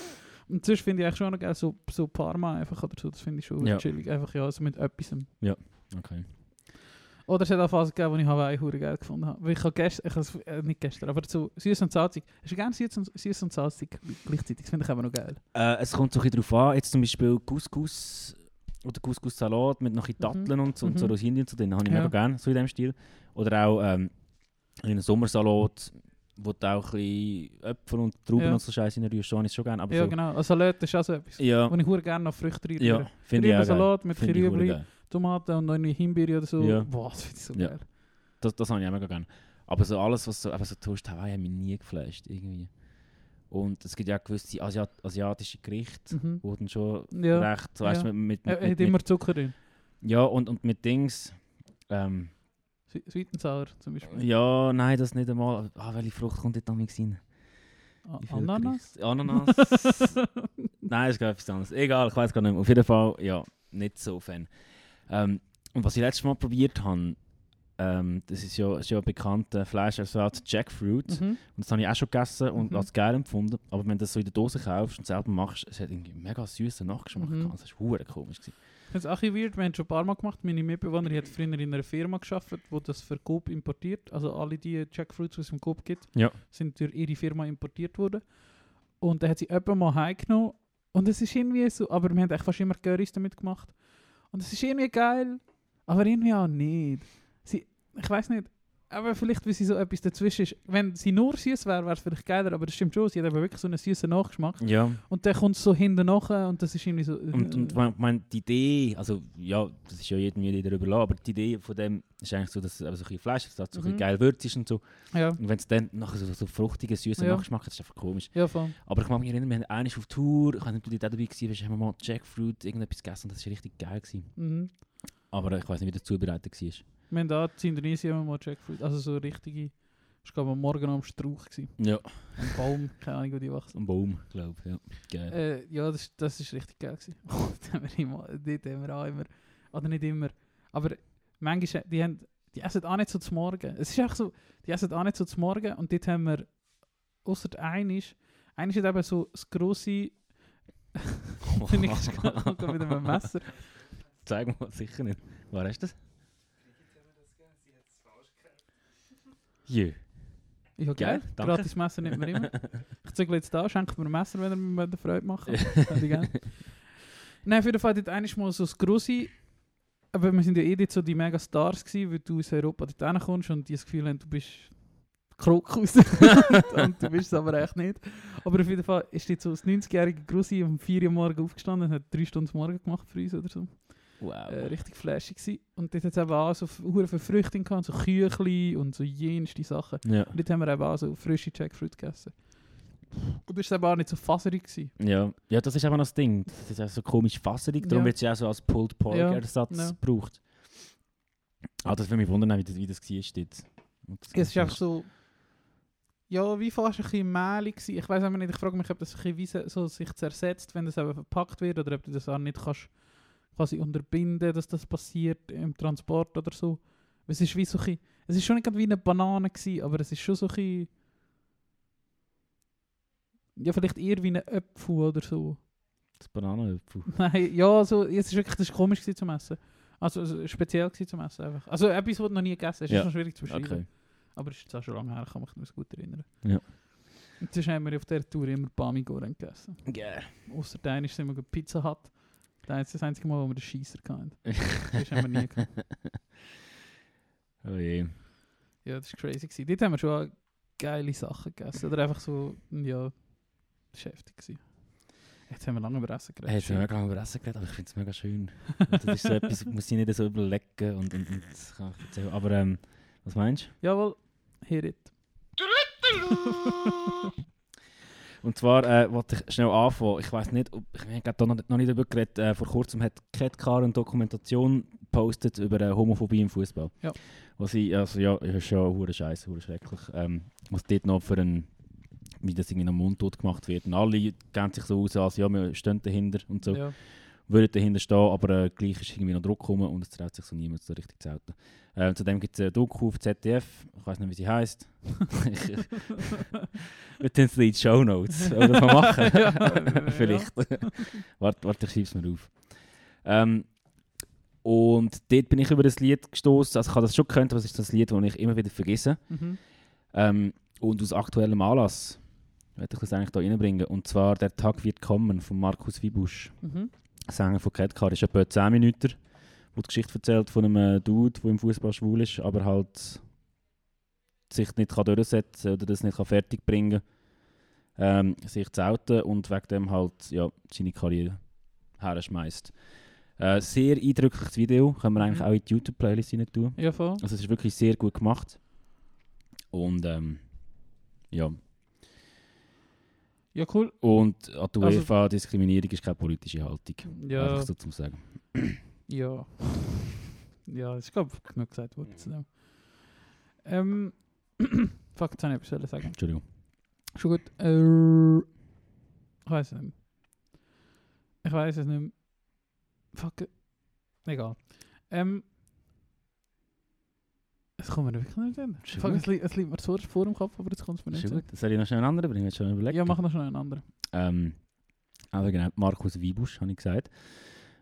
Und sonst finde ich eigentlich schon noch geil, so, so Parma einfach oder so, das finde ich schon Ja. chillig. Einfach ja, so mit etwas. Okay. Oder es hat auch Phasen gegeben, wo ich Hawaii hure geil gefunden habe. Weil ich habe gestern, ich habe äh, nicht gestern, aber so süß und salzig. Hast du gerne süß und, süß und salzig gleichzeitig? Das finde ich aber noch geil. Äh, es kommt so ein bisschen darauf an, jetzt zum Beispiel Couscous oder Couscous-Salat mit noch ein Mhm. Datteln und so, und so Mhm. Und so, den habe ich Ja. mega gerne, so in dem Stil. Oder auch ähm, einen Sommersalat, wo du auch ein bisschen Äpfel und Trauben Ja. und so Scheiße reinrührst, so habe ich es schon gerne. Aber ja, so, genau. Ein Salat ist auch so etwas. ja, Wo ich gerne noch Früchte reinrühre. ja, finde ich auch. Salat mit geil. Tomaten und noch eine Himbeere oder so. Ja. Boah, das finde ich so Ja. geil. Das, das habe ich auch mega gerne. Aber so alles, was so, eben so Toast Hawaii, hat mich nie geflasht, irgendwie. Und es gibt ja auch gewisse Asiat asiatische Gerichte, Mhm. wo dann schon Ja. recht, so weißt ja. mit, mit, mit, hat mit, immer Zucker drin. Ja, und, und mit Dings, ähm, Swe- Sweet and Sour zum Beispiel. Ja, nein, das nicht einmal. Ah, welche Frucht kommt dort damals rein? Ananas? Ananas? nein, ist gar etwas anderes. Egal, ich weiß gar nicht mehr. Auf jeden Fall, ja, nicht so Fan. Ähm, und was ich letztes Mal probiert habe, ähm, das ist ja, ist ja bekannt, äh, Fleischersatz Jackfruit. Mhm. Und das habe ich auch schon gegessen und Mhm. als geil empfunden. Aber wenn du das so in der Dose kaufst und selber machst, es hat irgendwie einen mega süßen Nachgeschmack Mhm. gehabt. Das war komisch. Gewesen. Finde es auch ein weird, wir haben es schon ein paar Mal gemacht. Meine Mitbewohnerin hat früher in einer Firma gearbeitet, die das für Coop importiert. Also alle die Jackfruits, die es im Coop gibt, Ja. sind durch ihre Firma importiert worden. Und dann hat sie jemand mal heimgenommen. Und es ist irgendwie so, aber wir haben echt fast immer Currys damit gemacht. Und es ist irgendwie geil, aber irgendwie auch nicht. Sie, ich weiß nicht, aber vielleicht, weil sie so etwas dazwischen ist. Wenn sie nur süß wäre, wäre es vielleicht geiler, aber das stimmt schon, sie hat aber wirklich so einen süßen Nachgeschmack. Ja. Und dann kommt es so hinten nachher und das ist irgendwie so... Und, und mein, mein, die Idee, also ja, das ist ja jedem jeder überlassen, aber die Idee von dem ist eigentlich so, dass es eben so ein bisschen Fleisch ist, so ein bisschen Mhm. geil würzig ist und so. ja, Und wenn es dann nachher so, so fruchtigen, süßen Ja. Nachgeschmack hat, ist einfach komisch. ja, voll. Aber ich mag mich erinnern, wir haben einmal auf Tour, ich weiß nicht, ob du dort dabei warst, haben wir mal Jackfruit, irgendetwas gegessen und das war richtig geil. Gewesen. Mhm. Aber ich weiß nicht, wie das zubereitet war. Wir haben da in Indonesien mal Jackfruit, also so richtige... Ich glaube, am Morgen am Strauch gewesen. Ja, Am Baum, keine Ahnung, wo die wachsen. ein Baum, glaube ich. Ja. Geil. Äh, ja, das, das ist richtig geil gewesen. dort haben wir immer, dort haben wir auch immer, oder nicht immer, aber manchmal, die, haben, die essen auch nicht so zum Morgen. Es ist einfach so, die essen auch nicht so zum Morgen und dort haben wir, außer einisch, einisch hat eben so das grosse, bin ich mit dem Messer. Zeig mal, sicher nicht. War du das? Ja, Geil, geil. danke. Gratis Messer nimmt man immer. Ich zügle jetzt da, schenke mir ein Messer, wenn er mir Freude macht. Ich. Nein, auf jeden Fall dort einmal mal so das grosse, aber wir sind ja eh dort so die mega Stars gewesen, weil du aus Europa dort hinkommst und die das Gefühl haben, du bist Krokus. und du bist es aber echt nicht. Aber auf jeden Fall ist dort so das 90-jährige Grossi um 4 Uhr morgen aufgestanden und hat drei Stunden morgen gemacht für uns oder so. Wow. Äh, richtig flashig gewesen. Und dort hat es eben auch so hure viel Früchte gehabt, so Küchli und so jenste Sachen. ja. Und dort haben wir eben auch so frische Jackfruit gegessen. Und das war eben auch nicht so faserig. Gewesen. Ja. ja, das ist einfach noch das Ding. Das ist auch so komisch fasserig, darum Ja. wird es ja auch so als Pulled Pork Ersatz ja. gebraucht. Ah, das würde mich wundern, wie das, wie das war dort. Das- Es ist einfach so... Ja, wie fast ein bisschen mehlig. Ich weiß aber nicht, ich frage mich, ob das ein bisschen wie so- so sich zersetzt, wenn das eben verpackt wird, oder ob du das auch nicht kannst quasi unterbinden, dass das passiert im Transport oder so. Es ist wie so ein Es ist schon nicht wie eine Banane gewesen, aber es ist schon so ein. Ja, vielleicht eher wie ein Apfel oder so. Das Bananenöpfel. Nein, ja, so, es ist wirklich das ist komisch gewesen zum Essen. Also, also speziell gewesen zum Essen einfach. Also etwas, was du noch nie gegessen hast, Ja. ist schon schwierig zu beschreiben. Okay. Aber es ist jetzt auch schon lange her, kann mich nicht gut erinnern. Ja. Sonst haben wir auf dieser Tour immer Bamigoren gegessen. Yeah. Außer der eine sind wir Pizza Hut. Das ist das einzige Mal, wo wir den Scheisser hatten. Das haben wir nie gehabt. Oh je. Ja, das war crazy. Gewesen. Dort haben wir schon geile Sachen gegessen. Oder einfach so, ja, heftig. Gewesen. Jetzt haben wir lange über Essen geredet. Hey, jetzt haben wir lange über Essen geredet, aber ich finde es mega schön. das ist so etwas, muss ich nicht so überlegen und, und, und das kann ich erzählen. Aber ähm, was meinst Jawohl, hear it. Und zwar äh, wollte ich schnell anfangen. Ich weiß nicht, ob, ich habe noch, noch nicht darüber geredet. Äh, vor kurzem hat Ketkar eine Dokumentation gepostet über äh, Homophobie im Fußball. Ja. Was ich, also ja, ist schon hure scheiße, hure schrecklich. Ähm, was dort noch für ein, wie das irgendwie am Mundtot gemacht wird. Und alle gehen sich so aus, als ja, wir stehen dahinter und so. Ja. Würden dahinter stehen, aber äh, gleich ist irgendwie noch Druck gekommen und es traut sich so niemand so richtig zu halten. Äh, zudem gibt es eine Doku auf ZDF, ich weiß nicht, wie sie heisst. Wir tun es in die Show Notes. Oder das machen? Ja. Vielleicht. warte, warte, ich schreibe es mir auf. Ähm, und dort bin ich über das Lied gestoßen. Also ich habe das schon gekannt, aber es ist das Lied, das ich immer wieder vergesse. Mhm. Ähm, und aus aktuellem Anlass werde ich das eigentlich da reinbringen. Und zwar «Der Tag wird kommen» von Markus Wibusch. Mhm. Sänger von Catcar ist etwa 10 Minuten, wo die Geschichte erzählt von einem Dude, der im Fußball schwul ist, aber halt sich nicht kann durchsetzen oder das nicht kann fertig bringen ähm, sich zu outen und wegen dem halt ja, seine Karriere herschmeißt. Äh, sehr eindrückliches Video, können wir eigentlich Mhm. auch in die YouTube-Playlist rein tun. Ja, voll. Also es ist wirklich sehr gut gemacht. Und ähm, ja. Ja, cool. Und an die Also- UEFA Diskriminierung ist keine politische Haltung. Ja, Einfach so zum Sagen. ja. Ja, das ist, glaube ich, genug gesagt worden zu dem. Ähm, fuck, jetzt habe ich etwas sagen. Entschuldigung. Schon gut. Äh, ich weiß es nicht mehr. Ich weiß es nicht mehr. Fuck. Egal. Ähm. Es kommt mir wirklich nicht hin. Fuck, es, li es liegt mir so vor dem Kopf, aber jetzt kommt es mir nicht hin. gut. Soll ich noch schnell einen anderen bringen? Schon überlegt? Ja, mach noch schnell einen anderen. Ähm, also genau, Markus Wiebusch, habe ich gesagt.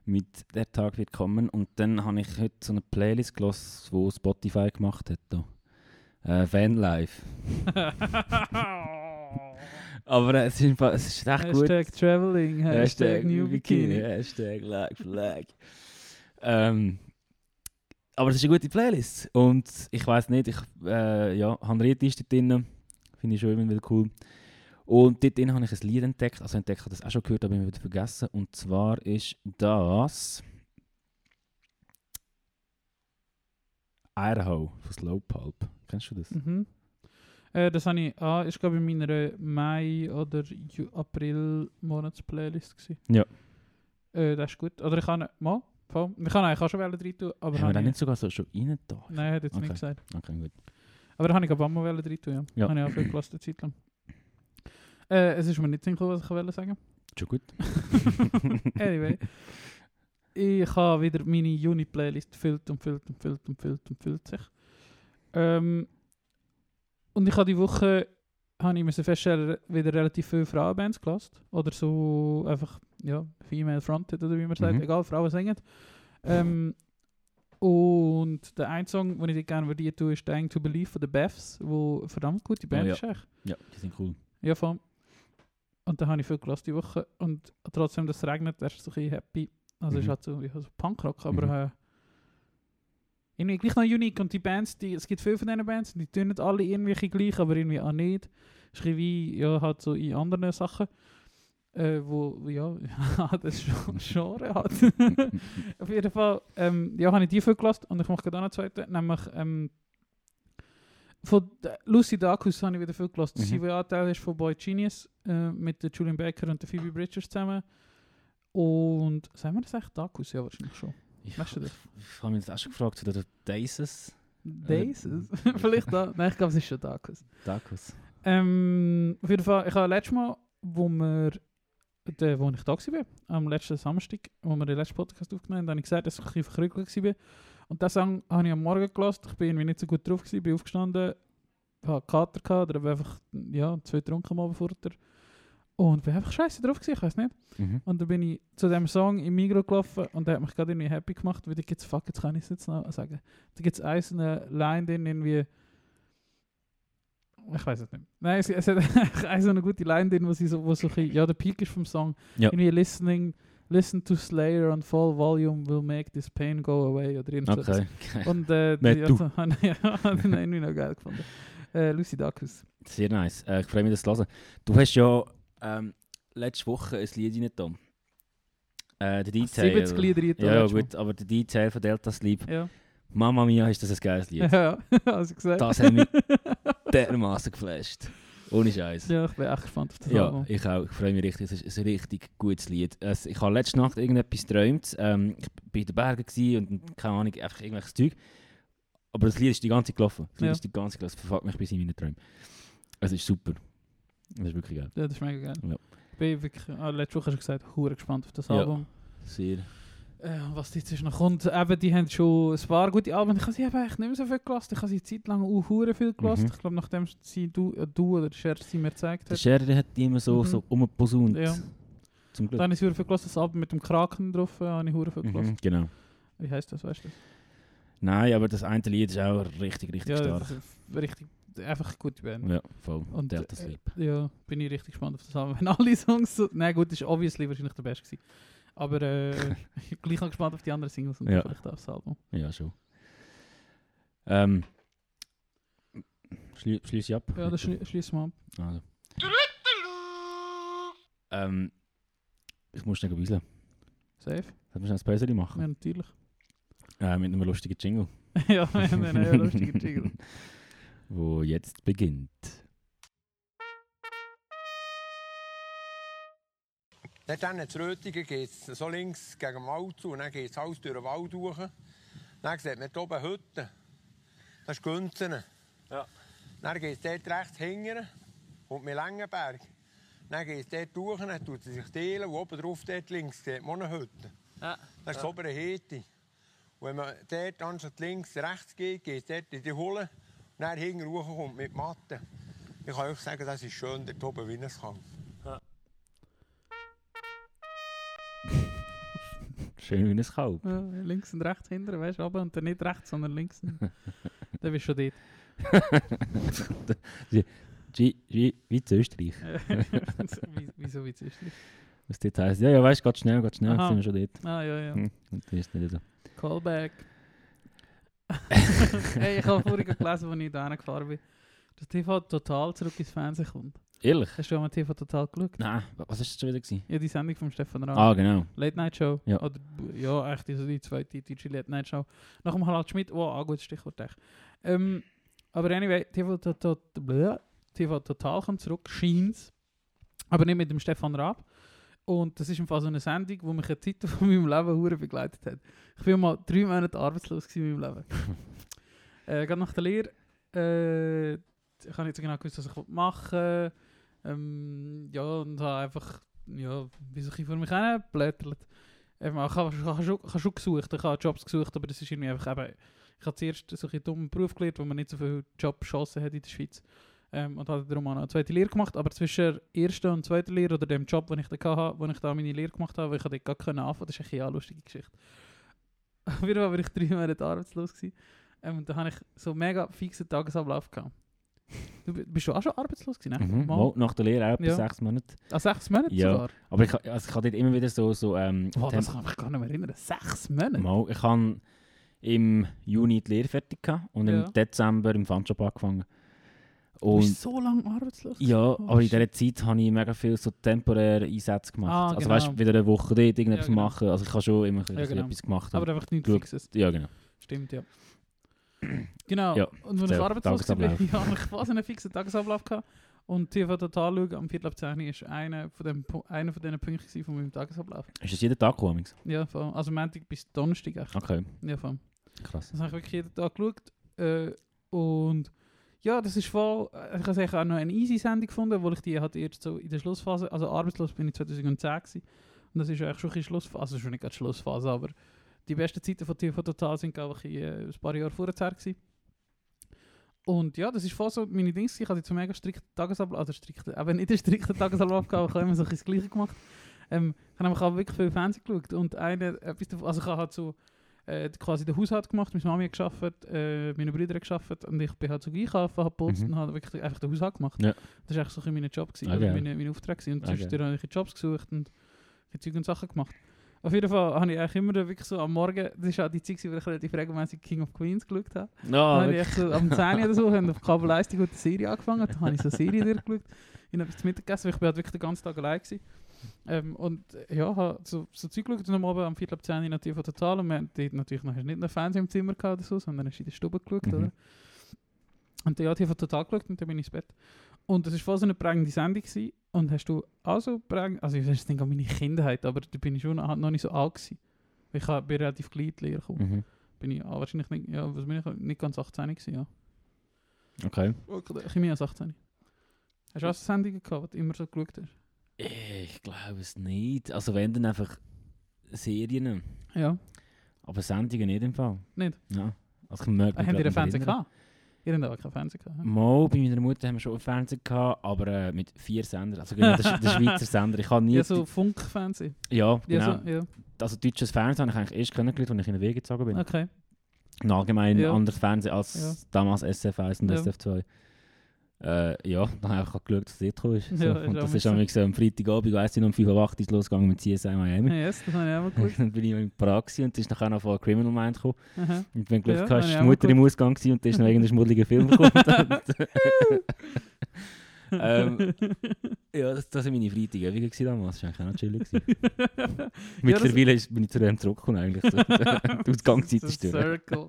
Mit «Der Tag wird kommen». Und dann habe ich heute so eine Playlist gehört, die Spotify gemacht hat. Da. Äh, Fanlife. Aber äh, es, ist, es ist recht gut. Hashtag Traveling, Hashtag, New Bikini. Hashtag Like Flag. Ähm, aber es ist eine gute Playlist. Und ich weiß nicht, ich äh, ja, ist dort drin. Finde ich schon immer wieder cool. Und dort drin habe ich ein Lied entdeckt. Also entdeckt, ich habe das auch schon gehört, aber ich wieder vergessen. Und zwar ist das Idaho von Slow Pulp. Kennst du das? Mhm. Äh, das habe ich, ah, ist glaube ich in meiner Mai- oder April-Monats-Playlist. Ja. Äh, das ist gut. Oder ich kann, mal, voll. Ich kann eigentlich auch schon rein tun, aber Haben wir habe da ich, nicht sogar so schon rein da? Nein, hat jetzt Okay. nicht gesagt. Okay, gut. Aber da habe ich auch mal rein tun, ja. Ja. Habe ich auch viel gelassen, eine Zeit lang. Äh, es ist mir nicht sinnvoll, was ich wollte sagen. Schon gut. Anyway. Ich habe wieder meine Juni-Playlist füllt und füllt und füllt und füllt und füllt sich. Ähm, und ich habe die Woche habe ich müssen feststellen, wieder relativ viele Frauenbands gelassen. Oder so einfach, ja, Female Fronted oder wie man sagt, Mhm. egal, Frauen singen. Ähm, und der eine Song, den ich dir gerne würde tun, ist Dying to Believe von The Beths, wo verdammt gute Band Oh ja. ist. Ja, die sind cool. Ja, voll. Und da habe ich viel gelassen die Woche. Und trotzdem, dass es regnet, du so ein bisschen happy. Also, es ist Mhm. halt so, ja, so Punkrock, aber Mhm. Irgendwie gleich noch unique. Und die Bands, die, es gibt viele von diesen Bands, die tun nicht alle irgendwie gleich, aber irgendwie auch nicht. Ist wie, ja, halt so in anderen Sachen. Äh, wo, ja, das schon Genre hat. Auf jeden Fall, ähm, ja, habe ich die viel gelassen und ich mache gerade auch noch eine zweite, nämlich ähm, von der Lucy Dacus habe ich wieder viel gelassen. Mhm. Sie, die Anteil ist von Boy Genius äh, mit der Julian Baker und der Phoebe Bridgers zusammen. Und sagen wir das echt Dacus? Ja, wahrscheinlich schon. Ich, Weißt du das? ich habe mich das auch schon gefragt, oder der Daces? Days? Vielleicht da? Nein, ich glaube, es ist schon Dacus. Dacus. Ähm, auf jeden Fall, ich habe letztes Mal, wo wir, der, wo ich da war, am letzten Samstag, wo wir den letzten Podcast aufgenommen haben, habe ich gesagt, dass ich ein bisschen verkrügelt war. Und diesen Song habe ich am Morgen gelassen. Ich bin irgendwie nicht so gut drauf, gewesen, bin aufgestanden, hatte Kater gehabt, oder habe einfach ja, zwei getrunken mal bevor der. Und bin einfach scheiße drauf gewesen, ich weiß nicht. Mhm. Und dann bin ich zu dem Song im Migro gelaufen und der hat mich gerade irgendwie happy gemacht, weil da gibt's, fuck, jetzt kann ich es jetzt noch sagen. Da gibt es eine Line drin, irgendwie, ich weiß es nicht. Nein, es, es hat eine so eine gute Line drin, wo sie so, wo so ein ja, der Peak ist vom Song. Ja. Irgendwie listening, listen to Slayer on full volume will make this pain go away oder irgend so etwas. Okay. okay. Und äh, die, also, habe ich ich irgendwie noch geil gefunden. Äh, Lucy Dacus. Sehr nice. Äh, ich freue mich, das zu hören. Du hast ja ähm, letzte Woche ein Lied reingetan. Äh, der Detail. 70 Lieder rein, Ja, ja, gut, aber der Detail von Delta Sleep. Ja, Mama Mia ist das ein geiles Lied. ja, also gesagt. Das hat mich dermaßen geflasht. Ohne Scheiß. Ja, ich bin echt gespannt auf das Ja, Album. ich auch. Ich freue mich richtig. Es ist ein richtig gutes Lied. Es, ich habe letzte Nacht irgendetwas geträumt. Ähm, ich war in den Bergen und, keine Ahnung, einfach irgendwelches Zeug. Aber das Lied ist die ganze Zeit gelaufen. Das Lied Ja. ist die ganze Zeit gelaufen. Es verfolgt mich bis in meine Träume. Es ist super. Es ist wirklich geil. Ja, das ist mega geil. Ja. Ich bin wirklich, ah, letzte Woche hast du gesagt, hure gespannt auf das Ja. Album. Sehr. Äh, was jetzt noch kommt, eben, die haben schon ein paar gute Alben. Ich habe sie eben echt nicht mehr so viel gelassen. Ich habe sie eine Zeit lang auch hure viel gelassen. Mhm. Ich glaube, nachdem sie du, äh, du oder der Scherz sie mir gezeigt Der hat. Scherer hat die immer so, Mhm. so umgeposaunt. Ja. Zum Glück. Dann habe ich hure viel gelassen. Das Album mit dem Kraken drauf äh, habe ich hure viel gelassen. Mhm, genau. Wie heisst das, weißt du? das? Nein, aber das eine Lied ist auch richtig, richtig Ja, stark. richtig, einfach gute Band. Ja, voll. Und, Delta äh, Sleep. Ja, bin ich richtig gespannt auf das Album. Wenn alle Songs so... Nein gut, ist obviously wahrscheinlich der beste gewesen. Aber äh, ich bin gleich noch gespannt auf die anderen Singles und Ja. vielleicht auch das Album. Ja, schon. Ähm, schlie Schließe ich ab? Ja, das schli schließen wir ab. Also. Ähm, ich muss schnell wieseln. Safe? Soll wir schnell ein Päuschen machen? Ja, natürlich. Äh, mit einem lustigen Jingle, ja, einen ja, lustigen Jingle. wo jetzt beginnt. Dort dann zu Rötingen geht es so links gegen den Wald zu und dann geht es alles durch den Wald durch. Dann sieht man hier oben Hütten. Das ist Günzen. Ja. Dann geht es dort rechts hinten und mit Längenberg. Dann geht es dort durch, dann tut es sich teilen und oben drauf dort links sieht man auch eine Hütte. Ja. Das ist das obere Heti. Wenn man dort anstatt links rechts geht, geht es dort in die Hulle und dann hinten kommt mit Matten. Ich kann euch sagen, das ist schön dort oben, wie es kann. Schön wie ein Kalb. Ja, links und rechts hinten, weißt du, aber und dann nicht rechts, sondern links. dann bist du schon dort. Wie, wie, wie zu Österreich. Wie- Wieso wie zu Österreich? Was das heisst. Ja, ja, weißt du, geht schnell, geht schnell, Aha. sind wir schon dort. Ah, ja, ja. Hm, und das ist nicht so. Callback. hey, ich habe vorhin gelesen, als ich da gefahren bin, dass TV total zurück ins Fernsehen kommt. Ehrlich? Hast du mal TV total geschaut? Nein, wa- was ist das schon wieder? Gewesen? Ja, die Sendung von Stefan Raab. Ah, genau. Late Night Show. Ja. Oder, ja, echt also die zweite deutsche Late Night Show. Nach dem Harald Schmidt, oh, ein gutes Stichwort. echt. Ähm, aber anyway, TV, Total- TV Total kommt zurück, scheint's. Aber nicht mit dem Stefan Raab. Und das ist im Fall so eine Sendung, die mich eine Zeit von meinem Leben hure begleitet hat. Ich bin mal drei Monate arbeitslos in meinem Leben. äh, gerade nach der Lehre, äh, ich habe nicht so genau gewusst, was ich machen. Ähm, ja, und habe einfach, ja, wie bisschen vor mich hin blättert. Eben, ich habe, schon, habe schon gesucht, ich habe Jobs gesucht, aber das ist irgendwie einfach eben, ich habe zuerst so einen dummen Beruf gelernt, wo man nicht so viele Jobchancen hat in der Schweiz. Ähm, und habe darum auch eine zweite Lehre gemacht, aber zwischen der ersten und zweiten Lehre oder dem Job, den ich da hatte, wo ich da meine Lehre gemacht habe, weil ich dort gar können anfangen, das ist eigentlich eine lustige Geschichte. Auf jeden Fall war ich drei Monate arbeitslos gewesen. Ähm, und da habe ich so einen mega fixen Tagesablauf gehabt. Du bi- bist du auch schon arbeitslos gewesen, ne? Mhm. Mal? Nach der Lehre auch Ja. sechs Monate. Ah, sechs Monate Ja. sogar? Aber ich, also ich habe dort immer wieder so... so ähm, Wow, das kann ich mich gar nicht mehr erinnern. Sechs Monate? Mal, ich habe im Juni die Lehre fertig gehabt und Ja. im Dezember im Funshop angefangen. Du Und bist so lange arbeitslos? ja, Oh, aber in dieser Zeit habe ich mega viel so temporäre Einsätze gemacht. Ah, also genau. weißt du, wieder eine Woche dort irgendetwas Ja, genau. machen. Also ich habe schon immer Ja, genau. etwas gemacht. Aber einfach nichts. Fixes. ja, genau. Stimmt, ja. Genau. Ja, und wenn ich arbeitslos war, habe ich quasi einen fixen Tagesablauf gehabt. Und TV Total schauen am Viertel ab 10 Uhr ist einer von, dem, einer von diesen Punkten von meinem Tagesablauf. Ist das jeden Tag gekommen? Ja, voll. also Montag bis Donnerstag. Echt. Okay, Ja, voll. krass. Das habe ich wirklich jeden Tag geschaut. Äh, und ja, das ist voll, äh, ich habe auch noch eine easy Sendung gefunden, wo ich die halt erst so in der Schlussphase, also arbeitslos bin ich 2010 gewesen. Und das ist eigentlich schon ein Schlussphase, also schon nicht gerade Schlussphase, aber die besten Zeiten von TV Total sind, glaube ich, äh, ein paar Jahre vorher gewesen. Und ja, das ist voll so meine Dings. Ich hatte so mega strikten Tagesablauf, also strikten, aber nicht einen strikten Tagesablauf gehabt, ich habe immer so ein das Gleiche gemacht. Ähm, ich habe nämlich auch wirklich viel Fernsehen geschaut und eine, etwas davon, also ich habe halt so äh, quasi den Haushalt gemacht, meine Mami hat gearbeitet, äh, meine Brüder haben gearbeitet und ich bin halt so einkaufen, habe geputzt Mhm. und habe wirklich einfach den Haushalt gemacht. Ja. Das war eigentlich so ein mein Job, gewesen, Okay. oder meine, mein Auftrag gewesen. und Okay. sonst habe ich Jobs gesucht und Zeug und Sachen gemacht. Auf jeden Fall habe ich eigentlich immer wirklich so am Morgen, das ist auch die Zeit, wo ich relativ regelmäßig King of Queens geschaut habe. No, Dann habe ich so am 10 oder so, haben auf Kabel 1 die gute Serie angefangen, dann habe ich so eine Serie durchgeschaut, ich habe etwas zu Mittag gegessen, weil ich bin halt wirklich den ganzen Tag allein gewesen. Ähm, und ja, habe so, so Zeug geschaut und am Abend am Viertel ab 10 Uhr natürlich von Total und wir haben natürlich nachher nicht einen Fernseher im Zimmer gehabt oder so, sondern in der Stube geschaut, Mhm. oder? Und dann habe ich von Total geschaut und dann bin ich ins Bett. Und das war voll so eine prägende Sendung gewesen. und hast du auch so prägend, also ich weiß nicht an meine Kindheit, aber da bin ich schon noch nicht so alt gewesen. Ich bin relativ klein in die Lehre gekommen. Mhm. Bin ich ah, wahrscheinlich nicht, ja, was bin ich, nicht ganz 18 gewesen, ja. Okay. Chemie als 18. Hast du auch so Sendungen gehabt, die du immer so geschaut hast? Ich glaube es nicht. Also wenn dann einfach Serien, Ja. aber Sendungen nicht im Fall. Nicht? Ja. Also ich Äh, habt grad ihr einen Fernseher gehabt? Ihr habt aber keinen Fernseher gehabt. Mal, bei meiner Mutter haben wir schon einen Fernseher gehabt, aber äh, mit vier Sendern. Also genau, der, der Schweizer Sender. Ich habe nie... Ja, so Funkfernsehen. ja, genau. Ja, so, ja. Also deutsches Fernsehen habe ich eigentlich erst kennengelernt, als ich in den Weg gezogen bin. Okay. Ein allgemein Ja. anderes Fernsehen als damals SF1 und Ja. SF2. Äh, ja, dann habe ich geschaut, was dort gekommen ist. So. Ja, ist und das ist am so Freitagabend, weiss ich noch, um 5 Uhr 8 Uhr ist losgegangen mit CSI Miami. Yes, das habe ich auch mal geschaut. dann bin ich in Prag und ist nachher noch von Criminal Mind gekommen. Aha. Und wenn du Glück Ja, ja, hast, ist die Mutter im Ausgang gewesen und da ist noch irgendein schmuddeliger Film gekommen. ähm, ja, das, das waren meine gewesen damals. Das war eigentlich auch noch chillig. Mittlerweile ist, bin ich zu dem zurückgekommen eigentlich. So. die Ausgangszeit ist durch. Circle.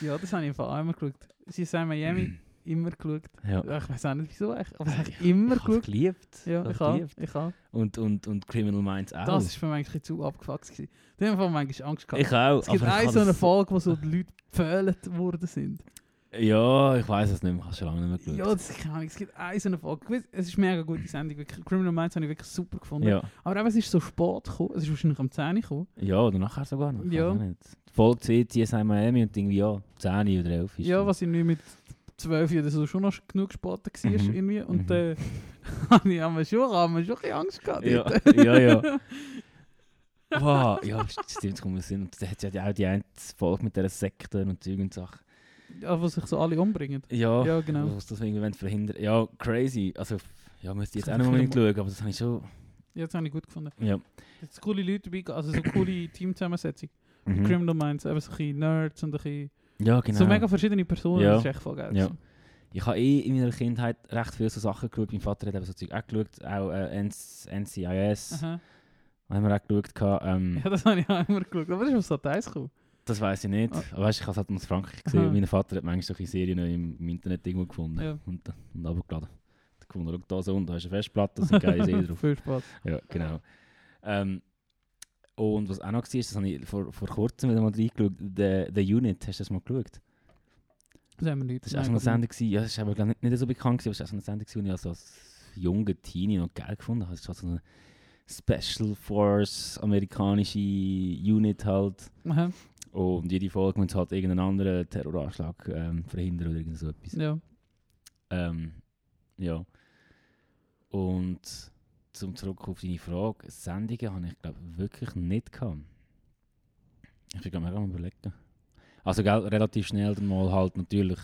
ja, das habe ich auch immer geschaut. Sie sind Miami immer geschaut. Ja. Ja, Ich weiß auch nicht wieso, aber das habe ich immer Ich habe es geschaut. geliebt. Ja, habe ich geliebt. Ich. Und, und, und Criminal Minds auch. Das war für mich eigentlich zu abgefuckt. gewesen. In dem Fall manchmal Angst gehabt. ich auch. es gibt ich eine kann so eine das- Folge, wo so die Leute gepfählt worden sind. Ja, ich weiß es nicht mehr. Ich habe schon lange nicht mehr Ja, geschaut. das ist keine Ahnung. Es gibt eine so eine Folge. Ich Es ist eine mega gute Sendung. Criminal Minds habe ich wirklich super gefunden. Ja, Aber eben, es ist so spät gekommen. Es ist wahrscheinlich am 10 Uhr gekommen. ja, oder nachher sogar noch. Ich Ja. nicht. Folge 10, CSI Miami und irgendwie, ja, 10 oder 11 ist Ja, was irgendwie mit 12 oder so schon noch genug Sport war. Mhm. Irgendwie. Und Mhm. dann habe ich haben wir schon, haben wir schon ein bisschen Angst gehabt. Ja, ja, ja. Wow, ja, stimmt, das kommt mir Sinn. Und da hat ja auch die eine Folge mit dieser Sekte und Zeug und Sachen. ja, wo sich so alle umbringen. Ja, Ja, genau. was das irgendwie verhindern. Ja, crazy. Also, ja, müsste ich jetzt auch noch mal schauen, aber das habe ich schon. Ja, das habe ich gut gefunden. Ja. Sind coole Leute dabei, also so coole Teamzusammensetzung. Mhm. Criminal Minds, eben so ein bisschen Nerds und ein bisschen Ja, genau. So mega verschiedene Personen, Ja. das ist echt voll geil. Ja. Ich habe eh in meiner Kindheit recht viele so Sachen geschaut. Mein Vater hat eben so Zeug auch geschaut. Auch äh, NC NCIS Aha. haben wir auch geschaut. Ähm, Ja, das habe ich auch immer geschaut. Aber das ist aus Sat 1 gekommen. Das weiß ich nicht. Ah. Aber weißt, ich habe es halt aus Frankreich gesehen. Aha. Mein Vater hat manchmal solche Serien im, im Internet irgendwo gefunden Ja. und, und abgeladen. Da gefunden, schau da so und da ist eine Festplatte, da sind geile Serien drauf. Viel Spaß. Ja, genau. Ähm, und was auch noch war, das habe ich vor, vor kurzem wieder mal reingeschaut, The, The Unit, hast du das mal geschaut? Das haben wir nicht. Das war auch so eine Sendung, gewesen. ja, das ist aber nicht, nicht so bekannt, gewesen, aber es war auch so eine Sendung, gewesen, die ich also als junger Teenie noch geil gefunden habe. Es war so eine Special Force, amerikanische Unit halt. Aha. Und jede Folge muss halt irgendeinen anderen Terroranschlag ähm, verhindern oder irgend so etwas. Ja. Ähm, ja. Und zum zurück auf deine Frage, Sendungen habe ich glaube wirklich nicht gehabt. Ich bin gerade mal am überlegen. Also gell, relativ schnell dann mal halt natürlich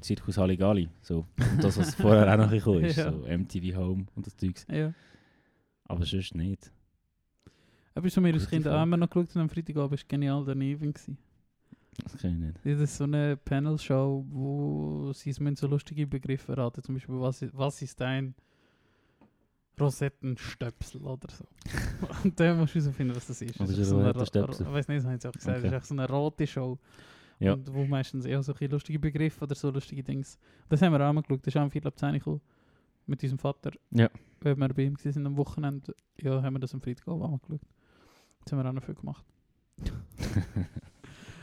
Zirkus Halligalli, so. Und das, was vorher auch noch gekommen ist, Ja. so MTV Home und das Zeugs. ja. Aber sonst nicht. Etwas, was wir als Kind auch immer noch geschaut haben am Freitagabend, war genial daneben. Gewesen. Das kann ich nicht. Das ist so eine Panel-Show, wo sie es müssen so lustige Begriffe raten. Zum Beispiel, was, was ist ein Rosettenstöpsel oder so. Und dann musst du so finden, was das ist. Das ist ein so eine Rosettenstöpsel? Ro- Ich weiß nicht, das haben sie auch gesagt. Okay. Das ist so eine rote Show. Ja. Und wo meistens eher so ein lustige Begriffe oder so lustige Dings. Das haben wir auch mal geschaut. Das ist auch am Viertel ab 10 gekommen. Mit unserem Vater. Ja. Wenn wir bei ihm waren am Wochenende, ja, haben wir das am Freitag auch mal geschaut. Das haben wir auch noch viel gemacht.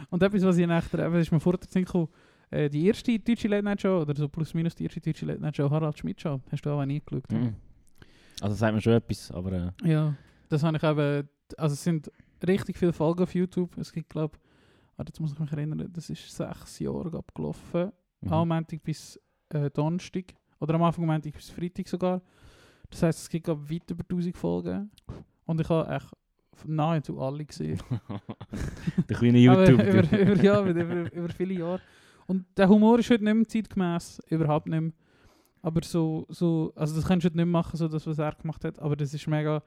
Und etwas, was ich nachher, eben, ist mir vorher gekommen, äh, die erste deutsche Late Night Show, oder so plus minus die erste deutsche Late Night Show, Harald Schmidt Show, hast du auch nie geschaut? oder? Also sagt mir schon etwas, aber äh, Ja, das habe ich eben, also es sind richtig viele Folgen auf YouTube. Es gibt, glaube ich, jetzt muss ich mich erinnern, das ist sechs Jahre abgelaufen. mhm. Am Montag bis äh, Donnerstag. Oder am Anfang Montag bis Freitag sogar. Das heisst, es gibt glaub, weit über 1000 Folgen. Und ich habe echt nahezu alle gesehen. der kleine YouTuber. über, über, ja, über, über viele Jahre. Und der Humor ist heute nicht mehr zeitgemäß. Überhaupt nicht mehr. Aber so, so also das kannst du nicht machen, so das, was er gemacht hat. Aber das ist mega...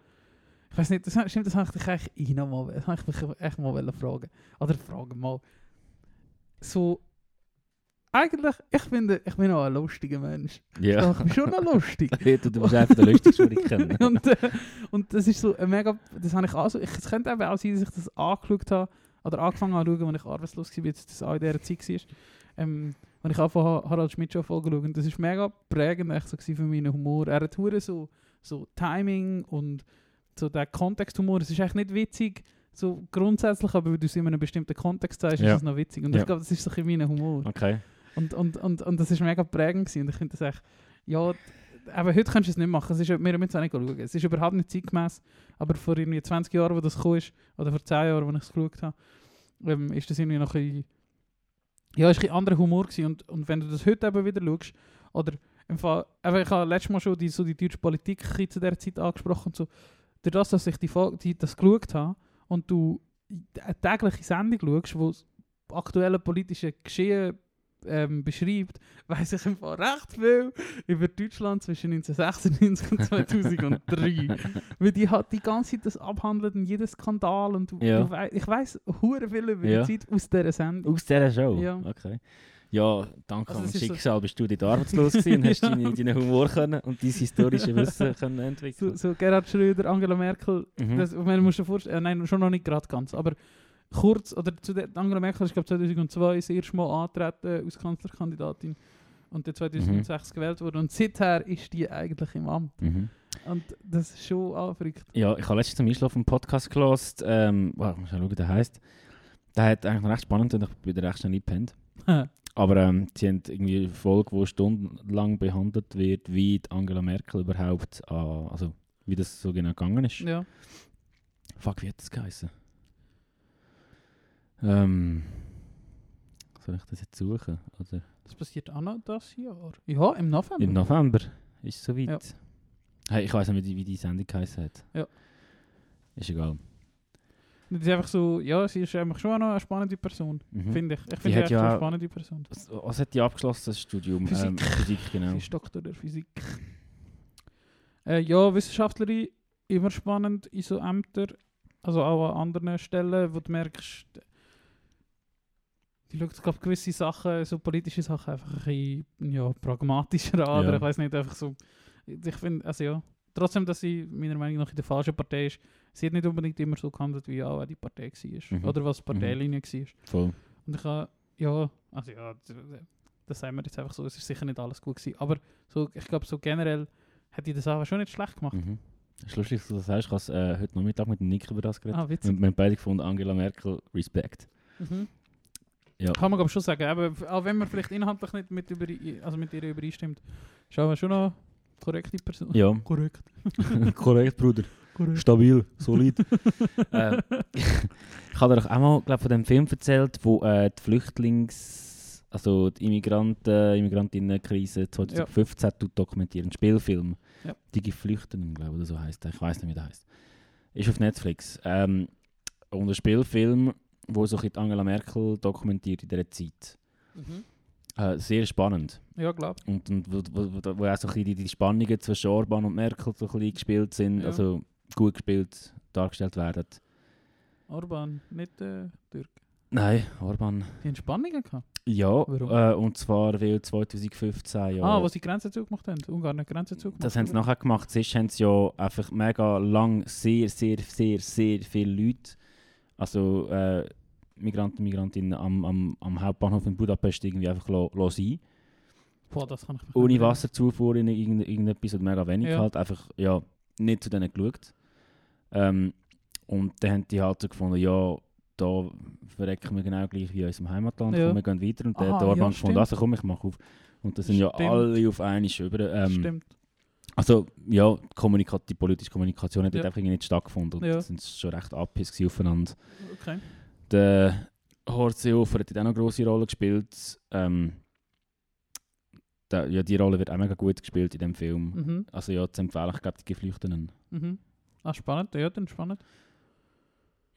Ich weiß nicht, das, stimmt, das habe ich dich eigentlich eh noch mal, das habe ich mich echt mal wollen fragen. Oder fragen mal. So... Eigentlich, ich finde, ich bin auch ein lustiger Mensch. ja. Ich bin schon noch lustig. du, musst einfach den lustigsten, den ich kenne. und, äh, und das ist so ein mega, das habe ich auch so, ich, es könnte eben auch sein, dass ich das angeschaut habe, oder angefangen habe zu schauen, als ich arbeitslos war, jetzt das auch in dieser Zeit war. Ähm, wenn ich auch von Ha- Harald Schmidt schon Folge geschaut und das ist mega prägend echt so für meinen Humor. Er hat so, so Timing und so der Kontexthumor, es ist echt nicht witzig, so grundsätzlich, aber wenn du es in einem bestimmten Kontext sagst, Ja. ist es noch witzig. Und Ja. ich glaube, das ist so ein mein Humor. Okay. Und, und, und, und das ist mega prägend gewesen. und ich finde das echt, ja, aber heute kannst du es nicht machen, es ist, wir müssen es auch nicht schauen, es ist überhaupt nicht zeitgemäß, aber vor irgendwie 20 Jahren, wo das ist, oder vor 10 Jahren, wo ich es geschaut habe, ähm, ist das irgendwie noch ein bisschen, ja, ist ein bisschen anderer Humor gewesen. und, und wenn du das heute eben wieder schaust, oder im Fall, eben, ich habe letztes Mal schon die, so die deutsche Politik ein zu dieser Zeit angesprochen und so, durch das, dass ich die, die, das geschaut habe und du eine tägliche Sendung schaust, wo das aktuelle politische Geschehen ähm, beschreibt, weiß ich Fall recht viel über Deutschland zwischen 1996 und 2003. Weil die hat die ganze Zeit das abhandelt und jeden Skandal und du, Ja. du ich weiß hure viel über Ja. die Zeit aus dieser Sendung. Aus dieser Show? Ja. Okay. Ja, danke Also am ist so- Schicksal bist du dort arbeitslos gewesen und hast Ja. deine, deinen Humor können und dein historische Wissen können entwickeln. So, so Gerhard Schröder, Angela Merkel, Mhm. das, ich meine, musst dir vorstellen, äh, nein, schon noch nicht gerade ganz, aber kurz, oder zu der, Angela Merkel ist, glaube 2002 das erste Mal antreten als Kanzlerkandidatin und dann 2006 Mhm. gewählt wurde und seither ist die eigentlich im Amt. Mhm. Und das ist schon auch verrückt. Ja, ich habe letztens zum Einschlafen einen Podcast gehört. Ähm, wow, muss mal schauen, wie der heisst. Der hat eigentlich noch recht spannend und ich bin recht schnell eingepennt. Aber ähm, sie haben irgendwie eine Folge, wo stundenlang behandelt wird, wie die Angela Merkel überhaupt, also wie das so genau gegangen ist. ja. Fuck, wie hat das geheißen? Ähm, soll ich das jetzt suchen? Oder Das passiert auch noch das Jahr. Ja, im November. im November ist es soweit. Ja. Hey, ich weiß nicht, wie die, wie die Sendung geheißen hat. Ja. Ist egal. Das ist einfach so, ja, sie ist einfach schon noch eine spannende Person, Mhm. finde ich. Ich finde sie echt ja- eine spannende Person. Was, was hat die abgeschlossen, das Studium? Physik. Ähm, Physik, genau. Sie ist Doktor der Physik. Äh, ja, Wissenschaftlerin, immer spannend in so Ämtern, also auch an anderen Stellen, wo du merkst, die schaut, glaube gewisse Sachen, so politische Sachen, einfach ein bisschen ja, pragmatischer an. Oder ich weiß nicht, einfach so. Ich finde, also ja, trotzdem, dass sie meiner Meinung nach in der falschen Partei ist, sie hat nicht unbedingt immer so gehandelt, wie auch die Partei war. Mhm. Oder was die Parteilinie war. Voll. Und ich habe, ja, also ja, das sagen wir jetzt einfach so, es ist sicher nicht alles gut gewesen. Aber so, ich glaube, so generell hat die das auch schon nicht schlecht gemacht. Mhm. Es ist lustig, dass du das sagst. Ich habe äh, heute Nachmittag mit Nick über das geredet. Ah, Wir, witzig. wir haben beide gefunden, Angela Merkel, Respekt. Mhm. Ja. Kann man glaub, schon sagen, aber auch wenn man vielleicht inhaltlich nicht mit, über, also mit ihr übereinstimmt, ist aber schon noch korrekte Person. Ja, Korrekt. korrekt, Bruder. Korrekt. Stabil, solid. äh, ich habe dir auch mal glaub, von dem Film erzählt, wo äh, die Flüchtlings-, also die Immigranten, Immigrantinnenkrise 2015 ja. dokumentieren. Ein Spielfilm. Ja. Die Geflüchteten, glaube ich, oder so heißt der. Ich weiß nicht, wie der heißt. Ist auf Netflix. Ähm, und ein Spielfilm, wo so Angela Merkel dokumentiert in dieser Zeit. Mhm. Äh, sehr spannend. Ja, glaub. Und, und wo, wo, wo, wo auch so ein die, die Spannungen zwischen Orban und Merkel so ein gespielt sind, Ja. also gut gespielt, dargestellt werden. Orban, nicht äh, Türk. Nein, Orban. Die haben Spannungen gehabt. Ja, äh, und zwar weil 2015 ja. Ah, wo sie Grenzen zugemacht haben. Ungarn hat Grenzen zugemacht. das haben sie nachher gemacht. Sonst haben sie ja einfach mega lang sehr, sehr, sehr, sehr viele Leute, also äh, Migranten, Migrantinnen am, am, am Hauptbahnhof in Budapest irgendwie einfach lo, lo sein. Boah, das kann ich Ohne Wasserzufuhr in irgend, irgendetwas oder mega wenig Ja. halt. Einfach, ja, nicht zu denen geschaut. Ähm, und dann haben die halt so gefunden, ja, da verrecken wir genau gleich wie in unserem Heimatland. Ja. Komm, wir gehen weiter. Und der, Aha, der Orban ja, gefunden, also komm, ich mache auf. Und das sind ja Stimmt. alle auf einmal über. Ähm, Stimmt. Also, ja, die, Kommunika die politische Kommunikation hat Ja. einfach nicht stattgefunden. Und Ja. ja. sind schon recht gewesen aufeinander. Okay. Der Horst Seehofer hat auch noch eine grosse Rolle gespielt. Ähm, der, ja, die Rolle wird auch mega gut gespielt in dem Film. Mhm. Also ja, zu empfehlen, ich glaube, die Geflüchteten. Mhm. Ah, spannend. Ja, dann spannend.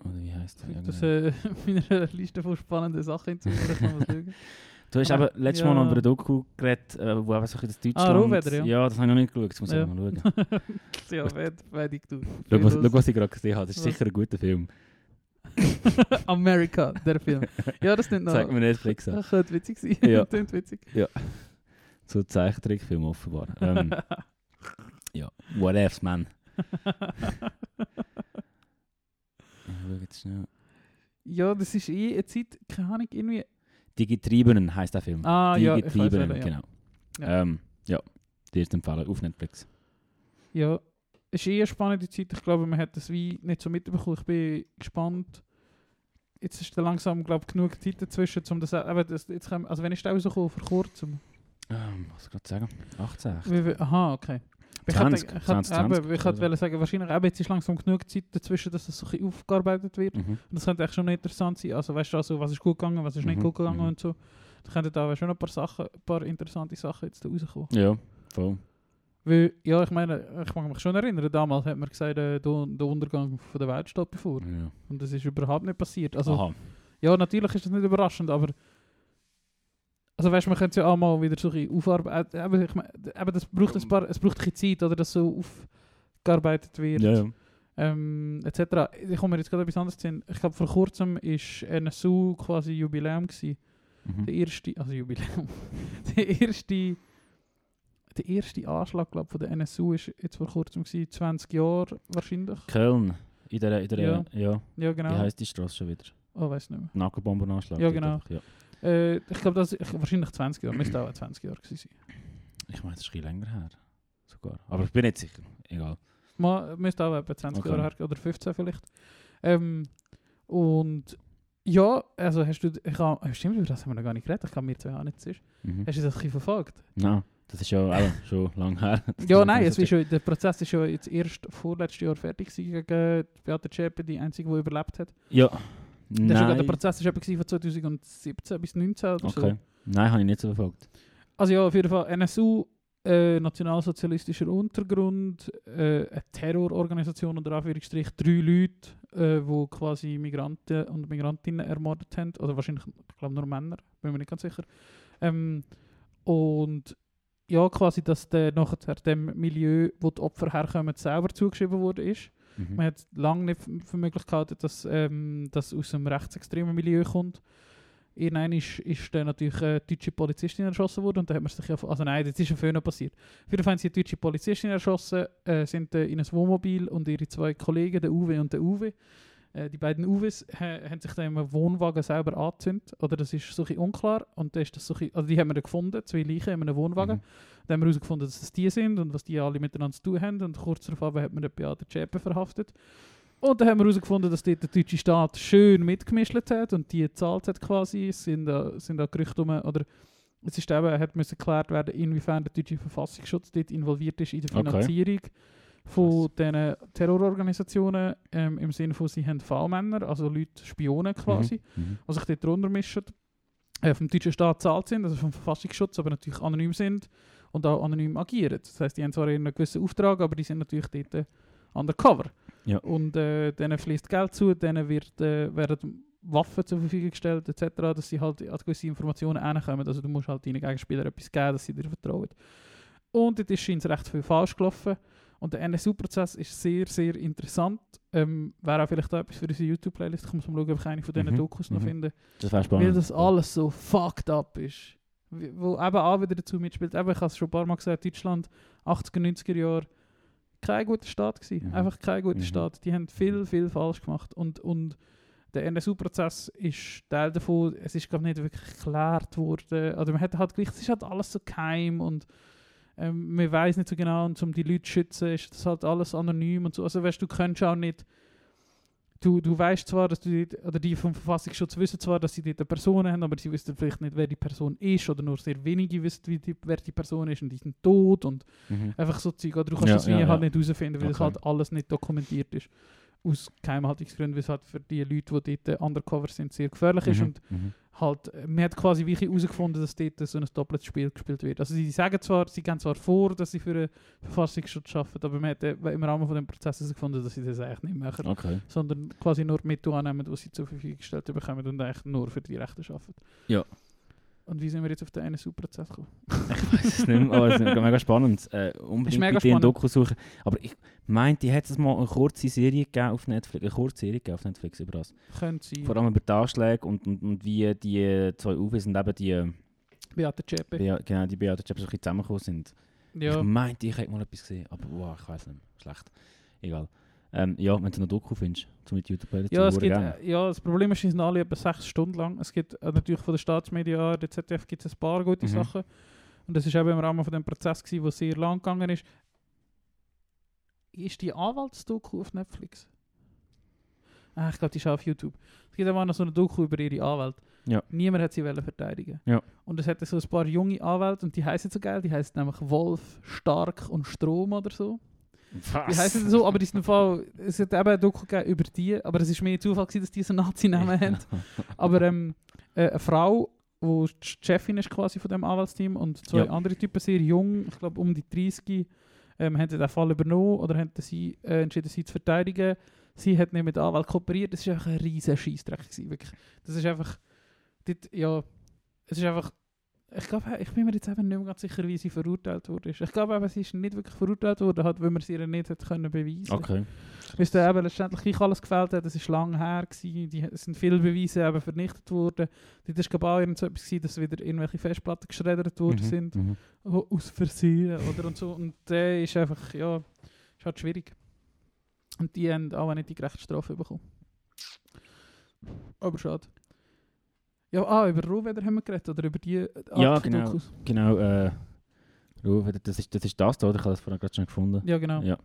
Oder wie heisst der? Das genau. äh, meiner Liste von spannenden Sachen hinzufügen. Ich. Du hast aber- aber letztes ja. Mal noch über eine Doku geredet, äh, wo einfach so ein das Ah, Deutschland... Rohwedder, ja. ja. das habe ich noch nicht geschaut, das muss ich Ja. auch mal schauen. ja, wer weiß ich du. Schau, was, schau, was ich gerade gesehen habe, das ist Was? sicher ein guter Film. America, der Film. Ja, das nimmt noch. Zeig mir Netflix an. Das könnte witzig sein. Ja. Klingt witzig. So ein Zeichentrickfilm offenbar. Ähm, ja, what else, man? Ich schau jetzt schnell. ja, das ist eh eine Zeit, keine Ahnung, irgendwie. Die Getriebenen heisst der Film. Ah, Die ja, ich weiß Getriebenen, ja. genau. Ja. Ähm, ja, die ist empfehlen auf Netflix. Ja, es ist eh eine spannende Zeit. Ich glaube, man hat das wie nicht so mitbekommen. Ich bin gespannt. Jetzt ist da langsam, glaube ich, genug Zeit dazwischen, um das, aber das jetzt kann, also wenn ist der rausgekommen, vor kurzem? Ähm, was soll ich gerade sagen? 18. echt? Wie, wie, aha, okay. Ich 20, hatte, ich 20, hatte, eben, 20, ich wollte oder? sagen, wahrscheinlich eben, jetzt ist langsam genug Zeit dazwischen, dass das so ein bisschen aufgearbeitet wird. Mhm. Und das könnte echt schon interessant sein. Also weißt du, also, was ist gut gegangen, was ist nicht Mhm, gut gegangen mhm. und so. Da könnten da schon ein paar Sachen, ein paar interessante Sachen jetzt da rauskommen. Ja, voll. Weil, ja, ich meine, ich mag mich schon erinnern, damals hat man gesagt, äh, der, der Untergang von der Welt steht bevor. Ja. Und das ist überhaupt nicht passiert. Also, Aha. ja, natürlich ist das nicht überraschend, aber also weißt du, man könnte es ja auch mal wieder so ein aufarbeiten. Aber ich meine, eben, das braucht ein paar, es braucht ein bisschen Zeit, oder dass so aufgearbeitet wird. Ja, ja. ähm, etc. Ich komme mir jetzt gerade etwas anderes zu. Ich glaube, vor kurzem war NSU quasi Jubiläum. Gewesen. Mhm. Der erste, also Jubiläum, der erste, der erste Anschlag glaub, von der NSU ist jetzt vor kurzem gewesen, 20 Jahre wahrscheinlich. Köln. In der, in der, Ja. ja. Ja, Wie genau. heisst die Straße schon wieder? Oh, weiß nicht mehr. Nackenbombenanschlag. Ja, genau. Ja. Äh, ich glaube, das ist wahrscheinlich 20 Jahre. Müsste auch 20 Jahre gewesen sein. Ich meine, das ist bisschen länger her. Sogar. Aber ich bin nicht sicher. Egal. Mal, müsste auch etwa 20 Okay. Jahre her oder 15 vielleicht. Ähm, und ja, also hast du, ich hab, äh, stimmt, über das haben wir noch gar nicht geredet. Ich kann mir zwei auch nicht sicher. Mhm. Hast du das ein bisschen verfolgt? Nein, das ist ja auch schon lange her. Ja, nein, es ist schon, der Prozess ist schon jetzt erst vorletztes Jahr fertig gewesen gegen Beate Zschäpe, die einzige, die überlebt hat. Ja. Der, ist sogar- der Nein. Prozess war von 2017 bis 2019 oder Okay. so. Nein, habe ich nicht so verfolgt. Also ja, auf jeden Fall NSU, äh, nationalsozialistischer Untergrund, äh, eine Terrororganisation unter Anführungsstrich, drei Leute, äh, die quasi Migranten und Migrantinnen ermordet haben, oder wahrscheinlich, ich glaube nur Männer, bin mir nicht ganz sicher. Ähm, und ja, quasi, dass der nachher dem Milieu, wo die Opfer herkommen, selber zugeschrieben wurde ist. Mhm. Man hat lange nicht für möglich gehalten, dass ähm, das aus einem rechtsextremen Milieu kommt. Irgendwann ist, ist dann natürlich eine deutsche Polizistin erschossen worden und da hat man sich ja, also nein, das ist schon früher passiert. Auf jeden Fall haben sie eine deutsche Polizistin erschossen, äh, sind äh, in ein Wohnmobil und ihre zwei Kollegen, der Uwe und der Uwe, äh, die beiden Uwes ha, haben sich dann im Wohnwagen selber angezündet, oder das ist so ein unklar und da ist das so ein also die haben wir dann gefunden, zwei Leichen in einem Wohnwagen. Mhm. Dann haben wir herausgefunden, dass es die sind und was die alle miteinander zu tun haben und kurz darauf hat man den Beate Zschäpe verhaftet. Und dann haben wir herausgefunden, dass dort der deutsche Staat schön mitgemischt hat und die gezahlt hat quasi. Es sind sind da Gerüchte um, oder es ist eben, hat müssen geklärt werden, inwiefern der deutsche Verfassungsschutz dort involviert ist in der Okay. Von diesen Terrororganisationen ähm, im Sinne von, sie haben V-Männer, also Leute, Spionen quasi, Mhm. die sich dort drunter mischen, äh, vom deutschen Staat zahlt sind, also vom Verfassungsschutz, aber natürlich anonym sind und auch anonym agieren. Das heißt, die haben zwar einen gewissen Auftrag, aber die sind natürlich dort äh, undercover. Ja. Und äh, denen fließt Geld zu, denen wird, äh, werden Waffen zur Verfügung gestellt, etc., dass sie halt an gewisse Informationen hinkommen. Also du musst halt deinen Gegenspielern etwas geben, dass sie dir vertrauen. Und dort ist es recht viel falsch gelaufen. Und der NSU-Prozess ist sehr, sehr interessant. Ähm, Wäre auch vielleicht auch etwas für unsere YouTube-Playlist. Ich muss mal schauen, ob ich eine von diesen Mhm, Dokus noch mhm. finde. Das wäre spannend. Weil das alles so fucked up ist. Wo eben auch wieder dazu mitspielt. Eben, ich habe es schon ein paar Mal gesagt, Deutschland, 80er, 90er Jahre, kein guter Staat gewesen. Mhm. Einfach kein guter Mhm. Staat. Die haben viel, viel falsch gemacht. Und, und der NSU-Prozess ist Teil davon. Es ist, glaube ich, nicht wirklich geklärt worden. Oder man hat halt gleich, es ist halt alles so geheim und ähm, man weiß nicht so genau. Und um die Leute zu schützen, ist das halt alles anonym und so. Also weißt du, du kannst auch nicht du, du weißt zwar, dass du oder die vom Verfassungsschutz wissen zwar, dass sie dort eine Person haben, aber sie wissen vielleicht nicht, wer die Person ist oder nur sehr wenige wissen, wie die, wer die Person ist und die sind tot und Mhm. einfach so Zeug. Oder du kannst Ja, das wie ja, halt ja. nicht herausfinden, weil das Okay. halt alles nicht dokumentiert ist. Aus Geheimhaltungsgründen, weil es halt für die Leute, die dort äh, undercover sind, sehr gefährlich ist Mhm. und Mhm. Halt, man hat quasi wirklich herausgefunden, dass dort so ein doppeltes Spiel gespielt wird. Also sie sagen zwar, sie gehen zwar vor, dass sie für den Verfassungsschutz arbeiten, aber man hat äh, im Rahmen von dem Prozess herausgefunden, dass sie das eigentlich nicht machen Okay. sondern quasi nur die Mittel annehmen, die sie zur Verfügung gestellt bekommen und eigentlich nur für die Rechte arbeiten. Ja. Und wie sind wir jetzt auf den NSU-Prozess gekommen? Ich weiß es nicht mehr, aber es ist mega spannend. Äh, unbedingt mega ein spannend. Doku suchen. Aber ich meinte, hat es mal eine kurze Serie gegeben auf Netflix, eine Kurzserie gegeben auf Netflix über das. Könnte sein. Vor allem über die Anschläge und, und, und wie die zwei Uwe und eben die, Beate Zschäpe. Bea, genau, die Beate Zschäpe so ein bisschen zusammengekommen sind. Ja. Ich meinte, ich hätte mal etwas gesehen, aber wow, ich weiß nicht mehr. Schlecht. Egal. Ähm, ja, wenn du noch Doku findest, zum mit YouTube zu Ja, es gibt, gerne. äh, ja, das Problem ist, sie sind alle etwa sechs Stunden lang. Es gibt äh, natürlich von den Staatsmedien, der ZDF, gibt es ein paar gute Mhm. Sachen. Und das ist eben im Rahmen von dem Prozess, gewesen, der sehr lang gegangen ist. Ist die Anwaltsdoku auf Netflix? Ah, ich glaube, die ist auf YouTube. Es gibt aber noch so eine Doku über ihre Anwälte. Ja. Niemand hat sie wollen verteidigen. Ja. Und es hat so ein paar junge Anwälte und die heißen so geil. Die heißen nämlich Wolf, Stark und Strom oder so. Die heißen so, aber die sind im Fall, es hat eben ein Doku gegeben über die, aber es ist mehr Zufall gewesen, dass die so Nazi-Namen haben. Aber ähm, äh, eine Frau, die die Chefin ist quasi von dem Anwaltsteam und zwei Ja. andere Typen, sehr jung, ich glaube um die 30, ähm, haben den Fall übernommen oder haben sie äh, entschieden, sie zu verteidigen. Sie hat nicht mit Anwalt kooperiert. Das war einfach ein riesen Scheissdreck. gewesen, Wirklich. Das ist einfach, dort, ja, es ist einfach, ich glaube, ich bin mir jetzt eben nicht mehr ganz sicher, wie sie verurteilt wurde. Ich glaube eben, sie ist nicht wirklich verurteilt worden, halt, weil man sie ihr nicht hat können beweisen Okay. bis dann eben letztendlich gleich alles gefällt hat, das war lange her, gewesen. die, es sind viele Beweise eben vernichtet worden. Dort war glaube ich auch irgend so etwas, gewesen, dass wieder irgendwelche Festplatten geschreddert worden Mhm, sind, mhm. oh, aus Versehen oder und so. Und der ist einfach, ja, ist halt schwierig. Und die haben auch nicht die gerechte Strafe bekommen. Aber schade. Ja, ah, über Rohweder haben wir geredet, oder über die Art Ja, von genau. Dokus? Genau, äh, Ruhe, das ist, das ist das da, oder? Ich habe das vorhin gerade schon gefunden. Ja, genau. Ja.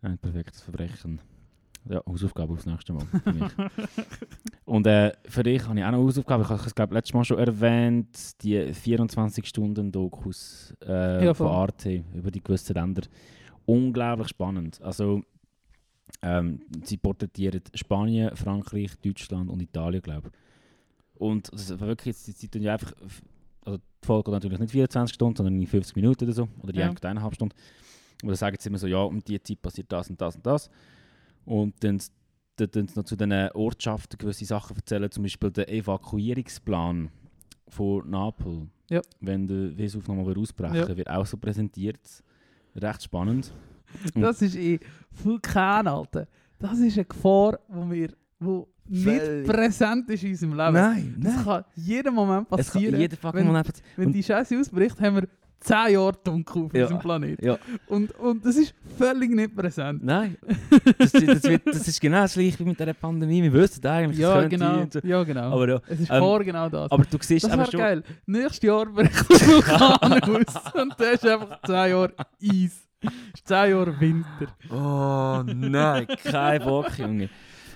Ein perfektes Verbrechen. Ja, Hausaufgabe aufs nächste Mal. für mich. Und äh, für dich habe ich auch noch Hausaufgabe. Ich habe es, glaube letztes Mal schon erwähnt, die 24-Stunden-Dokus äh, Ja, von. Arte über die gewissen Länder. Unglaublich spannend. Also, ähm, sie porträtieren Spanien, Frankreich, Deutschland und Italien, glaube ich. Und das ist wirklich, sie, sie tun ja einfach, also die Folge natürlich nicht 24 Stunden, sondern in 50 Minuten oder so, oder die Ja. eineinhalb Stunden. Und dann sagen sie immer so, ja, um die Zeit passiert das und das und das. Und dann, dann, noch zu den Ortschaften gewisse Sachen erzählen, zum Beispiel der Evakuierungsplan von Napel. Ja. Wenn der Vesuv nochmal ausbrechen Ja. wird auch so präsentiert. Recht spannend. Das ist eh Vulkan, Alter. Das ist eine Gefahr, wo wir, wo nicht präsent ist in unserem Leben. Nein, Das nein. kann jeden Moment Es passieren. jeder fucking wenn- Moment passieren. Wenn die Scheiße ausbricht, haben wir 10 Jahre dunkel auf Ja. unserem Planeten. Ja. Und, und das ist völlig nicht präsent. Nein. Das, das, wird, das ist genau das gleiche wie mit dieser Pandemie. Wir wissen eigentlich, Ja, das genau. so. Ja, genau. Aber, ja, es ist ähm, vor genau das. aber du siehst das aber schon... geil. Nächstes Jahr bricht der Vulkan aus und da ist einfach 10 Jahre Eis. ist 10 Jahre Winter. Oh nein, kein Bock, Junge.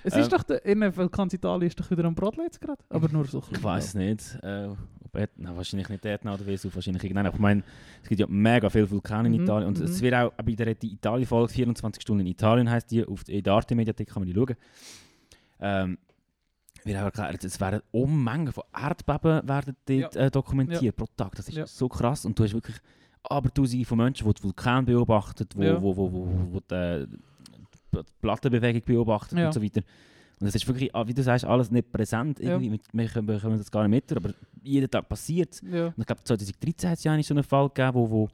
Es Ähm. ist doch, der, Vulkan Italien ist doch wieder am Brodeln jetzt gerade. Aber nur so. Ich weiß es nicht. Äh, ob Et, na, wahrscheinlich nicht Etna oder Vesuv, wahrscheinlich irgendeiner. Aber Ich meine, es gibt ja mega viele Vulkane in Mhm, Italien. Und mhm. es wird auch bei der Italien-Folge 24 Stunden in Italien, heisst die, auf der Arte-Mediathek kann man die schauen. Ähm, wird auch erklärt, es werden Unmengen von Erdbeben werden dort, äh, dokumentiert pro Tag. Das ist Ja. so krass. Und du hast wirklich aber tausende von Menschen, die die Vulkan beobachten, Ja. wo, wo, wo, wo, wo die, äh, die Plattenbewegung beobachten Ja. und so weiter. Und es ist wirklich, ah, wie du sagst, alles nicht präsent. Irgendwie. Wir, können- wir können das gar nicht mit, aber jeden Tag passiert es. Und ich glaube, 2013 hat es ja eigentlich so einen Fall gegeben, wo, wo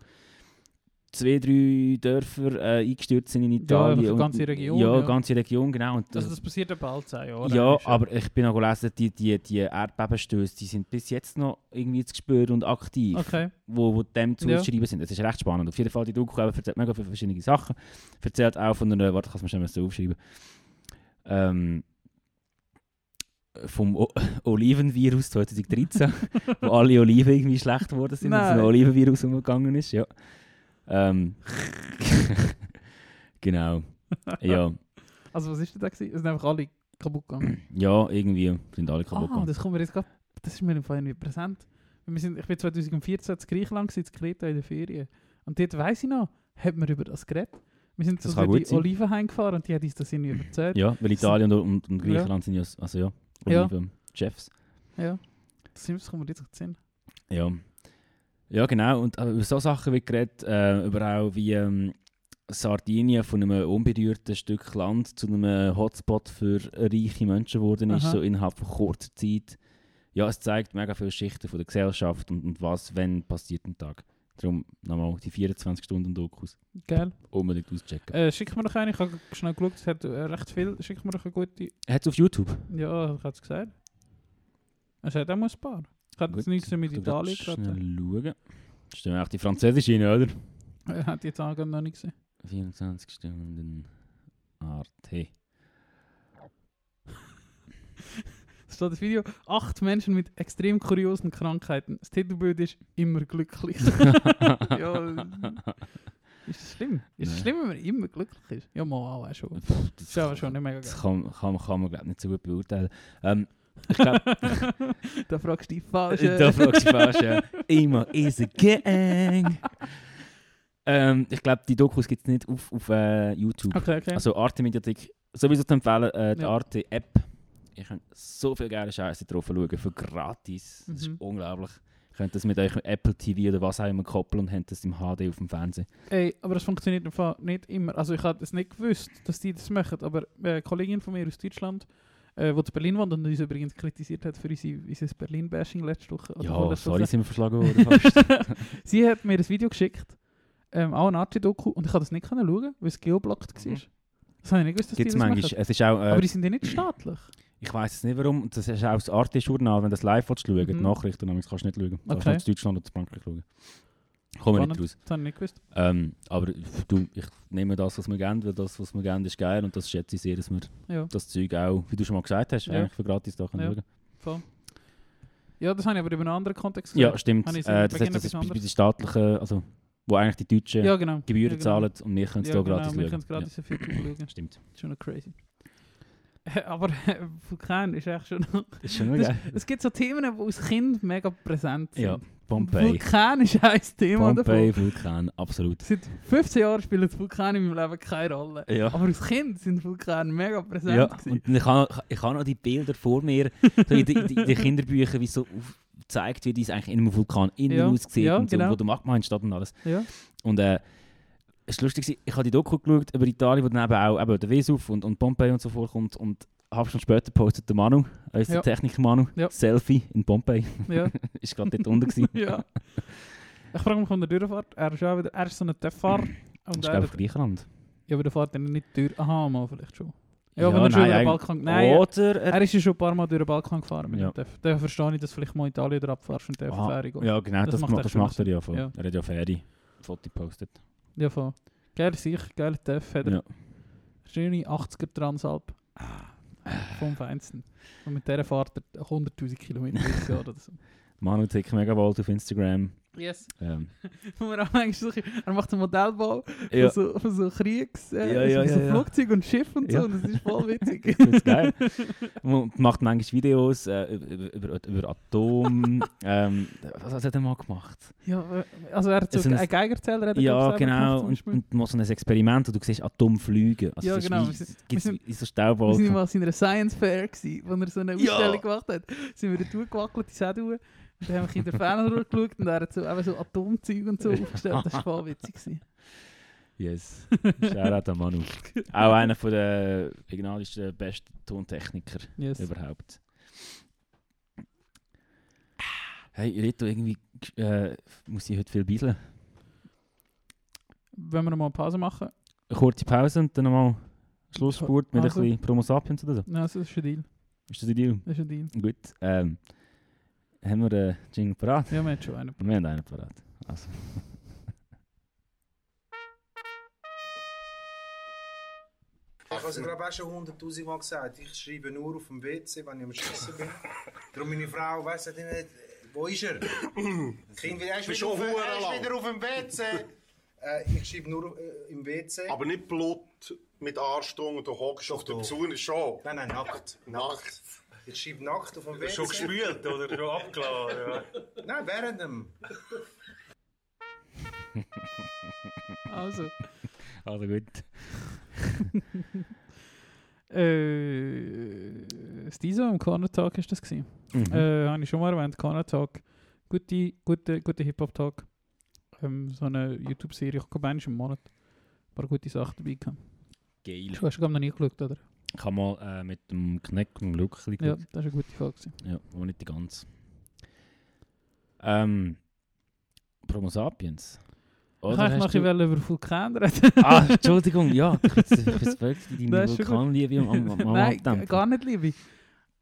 zwei, drei Dörfer äh, eingestürzt sind in Italien. einfach und- ganze Region, Ja, ja. ganze Region, genau. Und Also das passiert etwa alle 10 Jahre. ja, aber ich bin auch gelesen, die, die, die Erdbebenstöße, die sind bis jetzt noch irgendwie zu spüren und aktiv, Okay. wo, wo dem Ja. zuzuschreiben sind. Das ist recht spannend. Auf jeden Fall, die Doku erzählt mega viele verschiedene Sachen. Erzählt auch von einer, warte, kannst du mir schnell mal so aufschreiben, ähm, vom o Olivenvirus 2013, wo alle Oliven irgendwie schlecht geworden sind, und so ein Nein. Olivenvirus umgegangen ist, ja. Ähm, genau. Ja, Also was ist denn da gewesen? Es sind einfach alle kaputt gegangen. ja, irgendwie sind alle kaputt Ah, gegangen. das kommt mir jetzt gerade... Das ist mir im Fall irgendwie präsent. Wir sind, ich bin 2014 in Griechenland, gewesen, in Kreta in der Ferien. Und dort weiss ich noch, hat man über das geredet. Wir sind so kann durch die. Oliven heimgefahren und die hat uns das irgendwie erzählt. Ja, weil Italien und, und, und Ja. Griechenland sind ja, also ja, Ja. Oliven-Chefs. Ja. Das, ist- das kommt mir jetzt gerade Sinn. Ja. Ja, genau. Und äh, über so Sachen wird geredet, äh, über auch wie ähm, Sardinien von einem unberührten Stück Land zu einem Hotspot für reiche Menschen geworden ist, Aha. so innerhalb von kurzer Zeit. Ja, es zeigt mega viele Schichten von der Gesellschaft und, und was, wenn passiert am Tag. Darum nochmal die 24 Stunden Dokus Geil. unbedingt auschecken. Äh, schick mir doch eine, ich habe schnell geschaut, es hat äh, recht viel. Schick mir doch eine gute... Hat es auf YouTube? Ja, ich habe es gesagt. Es hat auch mal ein paar. Ich jetzt Gut, nichts mit Ich Italien gerade. Schnell schauen. Stimmt auch die Französische rein, oder? Er hat jetzt auch noch nicht gesehen. 24 Stunden Arte. Es steht das Video, acht Menschen mit extrem kuriosen Krankheiten. Das Titelbild ist immer glücklich. ja, ist das schlimm? Ist es schlimm, wenn man immer glücklich ist? Ja, mal auch schon. Das, Das ist aber schon nicht mega das geil. kann, kann, kann man glaub, nicht so gut beurteilen. Ähm, ich glaube, da fragst du dich falsch. da fragst du falsch. Ja. Immer is a gang. ähm, ich glaube, die Dokus gibt es nicht auf, auf äh, YouTube. Okay, okay. Also Arte Mediathek, sowieso zu empfehlen, äh, die Ja. Arte App. Ich kann so viel geile Scheiße drauf schauen, für gratis. Das ist Mhm. unglaublich. Ihr könnt das mit eurem Apple TV oder was auch immer koppeln und habt das im HD auf dem Fernsehen. Ey, aber das funktioniert im Fall nicht immer. Also ich habe es nicht gewusst, dass die das machen, aber eine Kollegin von mir aus Deutschland, äh, die in Berlin wohnt und uns übrigens kritisiert hat für unsere, unser Berlin-Bashing letzte Woche. Ja, sorry, sind wir verschlagen worden fast. Sie hat mir ein Video geschickt, ähm, auch ein Archie-Doku, und ich konnte das nicht können schauen, weil es geoblockt war. Mhm. Das habe ich nicht gewusst, dass die das manchmal. machen. Es ist auch, Aber äh, die sind ja nicht staatlich. ich weiß es nicht warum, das ist auch das Arte-Journal, wenn du das live willst, schauen Mhm. die Nachrichten nämlich kannst du nicht schauen. Du kannst nur zu Deutschland oder zu Frankreich schauen. Kommen wir nicht raus. Das habe ich nicht gewusst. Ähm, aber du, ich nehme das, was wir geben, weil das, was wir geben, ist geil und das schätze ich sehr, dass wir Ja, das Zeug auch, wie du schon mal gesagt hast, Ja. eigentlich für gratis da können Ja. schauen. voll. Ja, das habe ich aber über einen anderen Kontext Ja, gehört. stimmt. Äh, das, heißt, das ist bei den staatlichen, also wo eigentlich die Deutschen Ja, genau. Gebühren ja, genau. zahlen und wir können es Ja, da genau, gratis wir schauen. können es gratis auf YouTube schauen. Ja, stimmt. Das ist schon noch crazy. Aber Vulkan ist echt schon noch... Das ist schon Das- geil. Es gibt so Themen, die als Kind mega präsent sind. Ja, Pompeii. Vulkan ist ein Thema Pompeii, davon. Vulkan, absolut. Seit 15 Jahren spielen die Vulkane in meinem Leben keine Rolle. Ja. Aber als Kind sind Vulkane mega präsent. Ja, gewesen. und ich habe ich habe noch die Bilder vor mir, so in den in den Kinderbüchern, wie so auf- gezeigt wird, wie es eigentlich in einem Vulkan innen Ja, aussieht ja, und so, genau. wo der Magma entsteht und alles. ja. Und äh, es war lustig, ich habe die Doku geschaut über Italien, wo dann eben auch eben der Vesuv und, und Pompeii und so vorkommt und habe schon später postet der Manu, unser Ja. Techniker Manu, Ja. Selfie in Pompeii, ja. ist gerade dort unten gewesen. ja. Ich frage mich von der Durchfahrt. Er ist, auch wieder, er ist so ein TÜV-Fahrer. Das Und ist er glaube ich hat, Griechenland. ja, aber der fährt dann nicht durch. Aha, mal vielleicht schon. Ja, wenn er schon über den Balkan... Nein, Oder er er ist ja schon ein paar Mal durch den Balkan gefahren. Mit Ja. dem. Dann verstehe ich, dass vielleicht mal Italien drauf fährst und der geht. Ja, genau, Das das, macht das er ja. Ja. Er hat ja Ferien. Foto gepostet. Ja, voll. Geil sicher, geile Def hat er. Ja. Schöne 80er Transalp. Vom Feinsten. Und mit dieser Fahrt er 100'000 Kilometer Jahr oder so. Manu Tick Megavolt auf Instagram. Yes. Ähm, Wo man auch manchmal so, er macht einen Modellbau ja, von, so, von so Kriegs... Äh, Ja, ja, so, ja. Flugzeug und Schiff und so. Und das ist voll witzig. das ist geil. Und macht manchmal Videos äh, über, über, Atom. ähm, was hat er mal gemacht? ja, äh, also er hat so So ein- einen Geigerzähler hat Ja, genau. gemacht Und, und so ein Experiment, wo du siehst Atom fliegen. Also Ja, das ist genau. Wie, Wir sind- wir so Wir sind Staubwolken. mal in einer Science Fair, gewesen, wo er so eine. Ausstellung gemacht hat. Sind wir da gewackelt, die Sädue. Und dann haben wir in den Fernrohr geschaut und er hat so, eben so Atomzeug und so aufgestellt. Das war voll witzig. Gewesen. Yes. Shoutout an Manu. Auch einer von der regionalischen besten Tontechniker Yes. überhaupt. Hey, Rito, irgendwie äh, muss ich heute viel bisseln. Wenn wir noch mal eine Pause machen, Eine kurze Pause und dann nochmal Schlussspurt mit Also. ein bisschen Promo Sapiens oder so. ja, das ist ein Deal. Ist das die Deal? Das ist ein Deal. Gut. Ähm, haben wir den Jingle parat? Ja, wir haben schon einen. Wir haben einen parat. Also. Ich habe es glaube auch schon 100'000 Mal gesagt. Ich schreibe nur auf dem WC, wenn ich am Schiessen bin. Darum meine Frau weiss nicht, mehr, wo ist er? Kind, er ist, wieder auf, er ist wieder auf dem WC. Äh, ich schreibe nur äh, im WC. Aber nicht Blut mit Anstung, du hockst auf der doch. Zunge schon. Nein, nein, nackt. Nackt. Ich schreibe nackt auf dem WC. Schon gespült oder schon abgeladen? Ja. Nein, während dem. Also, Also gut. äh, Stiso im Corner Talk ist das gewesen. Mhm. Äh, habe ich schon mal erwähnt, Corner Talk. Gute, gute, gute Hip-Hop-Talk. Ähm, so eine YouTube-Serie, ich glaube, im Monat. Ein paar gute Sachen dabei gehabt. Geil. Du hast glaub, noch nie geschaut, oder? Ich habe mal äh, mit dem Kneck und bisschen Ja, das war eine gute Folge. Ja, aber nicht die ganze. Ähm, Promo Sapiens. Hast noch du- über Vulkan reden. Ah, Entschuldigung, ja. Ich jetzt wirklich deine. Vulkanliebe am, am, am Nein, Abdämpfen. gar nicht, Liebe.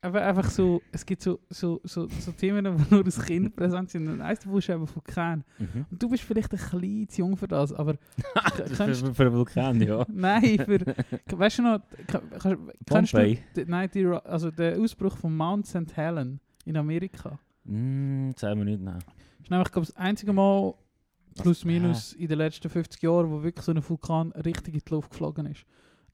Aber einfach so, es gibt so, so, so, so Themen, die nur als Kind präsent sind. Und eins davon ist eben Vulkan. Mhm. Und du bist vielleicht ein bisschen zu jung für das, aber Das kannst- für, für einen Vulkan, ja. nein, für, weißt du noch, ka- kannst, kannst du, nein, die, also der Ausbruch von Mount St. Helen in Amerika. Mm, wir nicht, nein. Das ist nämlich, glaube das einzige Mal, plus minus, in den letzten 50 Jahren, wo wirklich so ein Vulkan richtig in die Luft geflogen ist.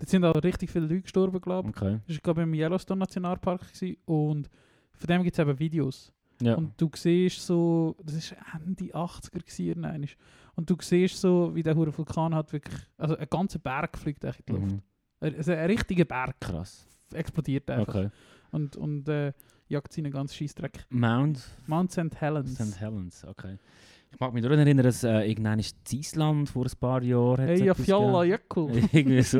Dort sind auch richtig viele Leute gestorben, glaube ich. Okay. Das war, glaube ich, im Yellowstone Nationalpark. Gewesen. Und von dem gibt es eben Videos. Ja. Und du siehst so, das war Ende 80er gewesen, irgendwann. Und du siehst so, wie der hure Vulkan hat wirklich, also ein ganzer Berg fliegt in die Luft. Mhm. Also ein richtiger Berg Krass. explodiert einfach. Okay. Und, und äh, jagt seinen ganzen Scheissdreck. Mount Mount St. Helens. St. Helens, okay. Ich mag mich daran erinnern, dass äh, irgendwann ist in Island vor ein paar Jahren... Hey, ja, etwas Fiala gegeben. Jökull. Irgendwie so.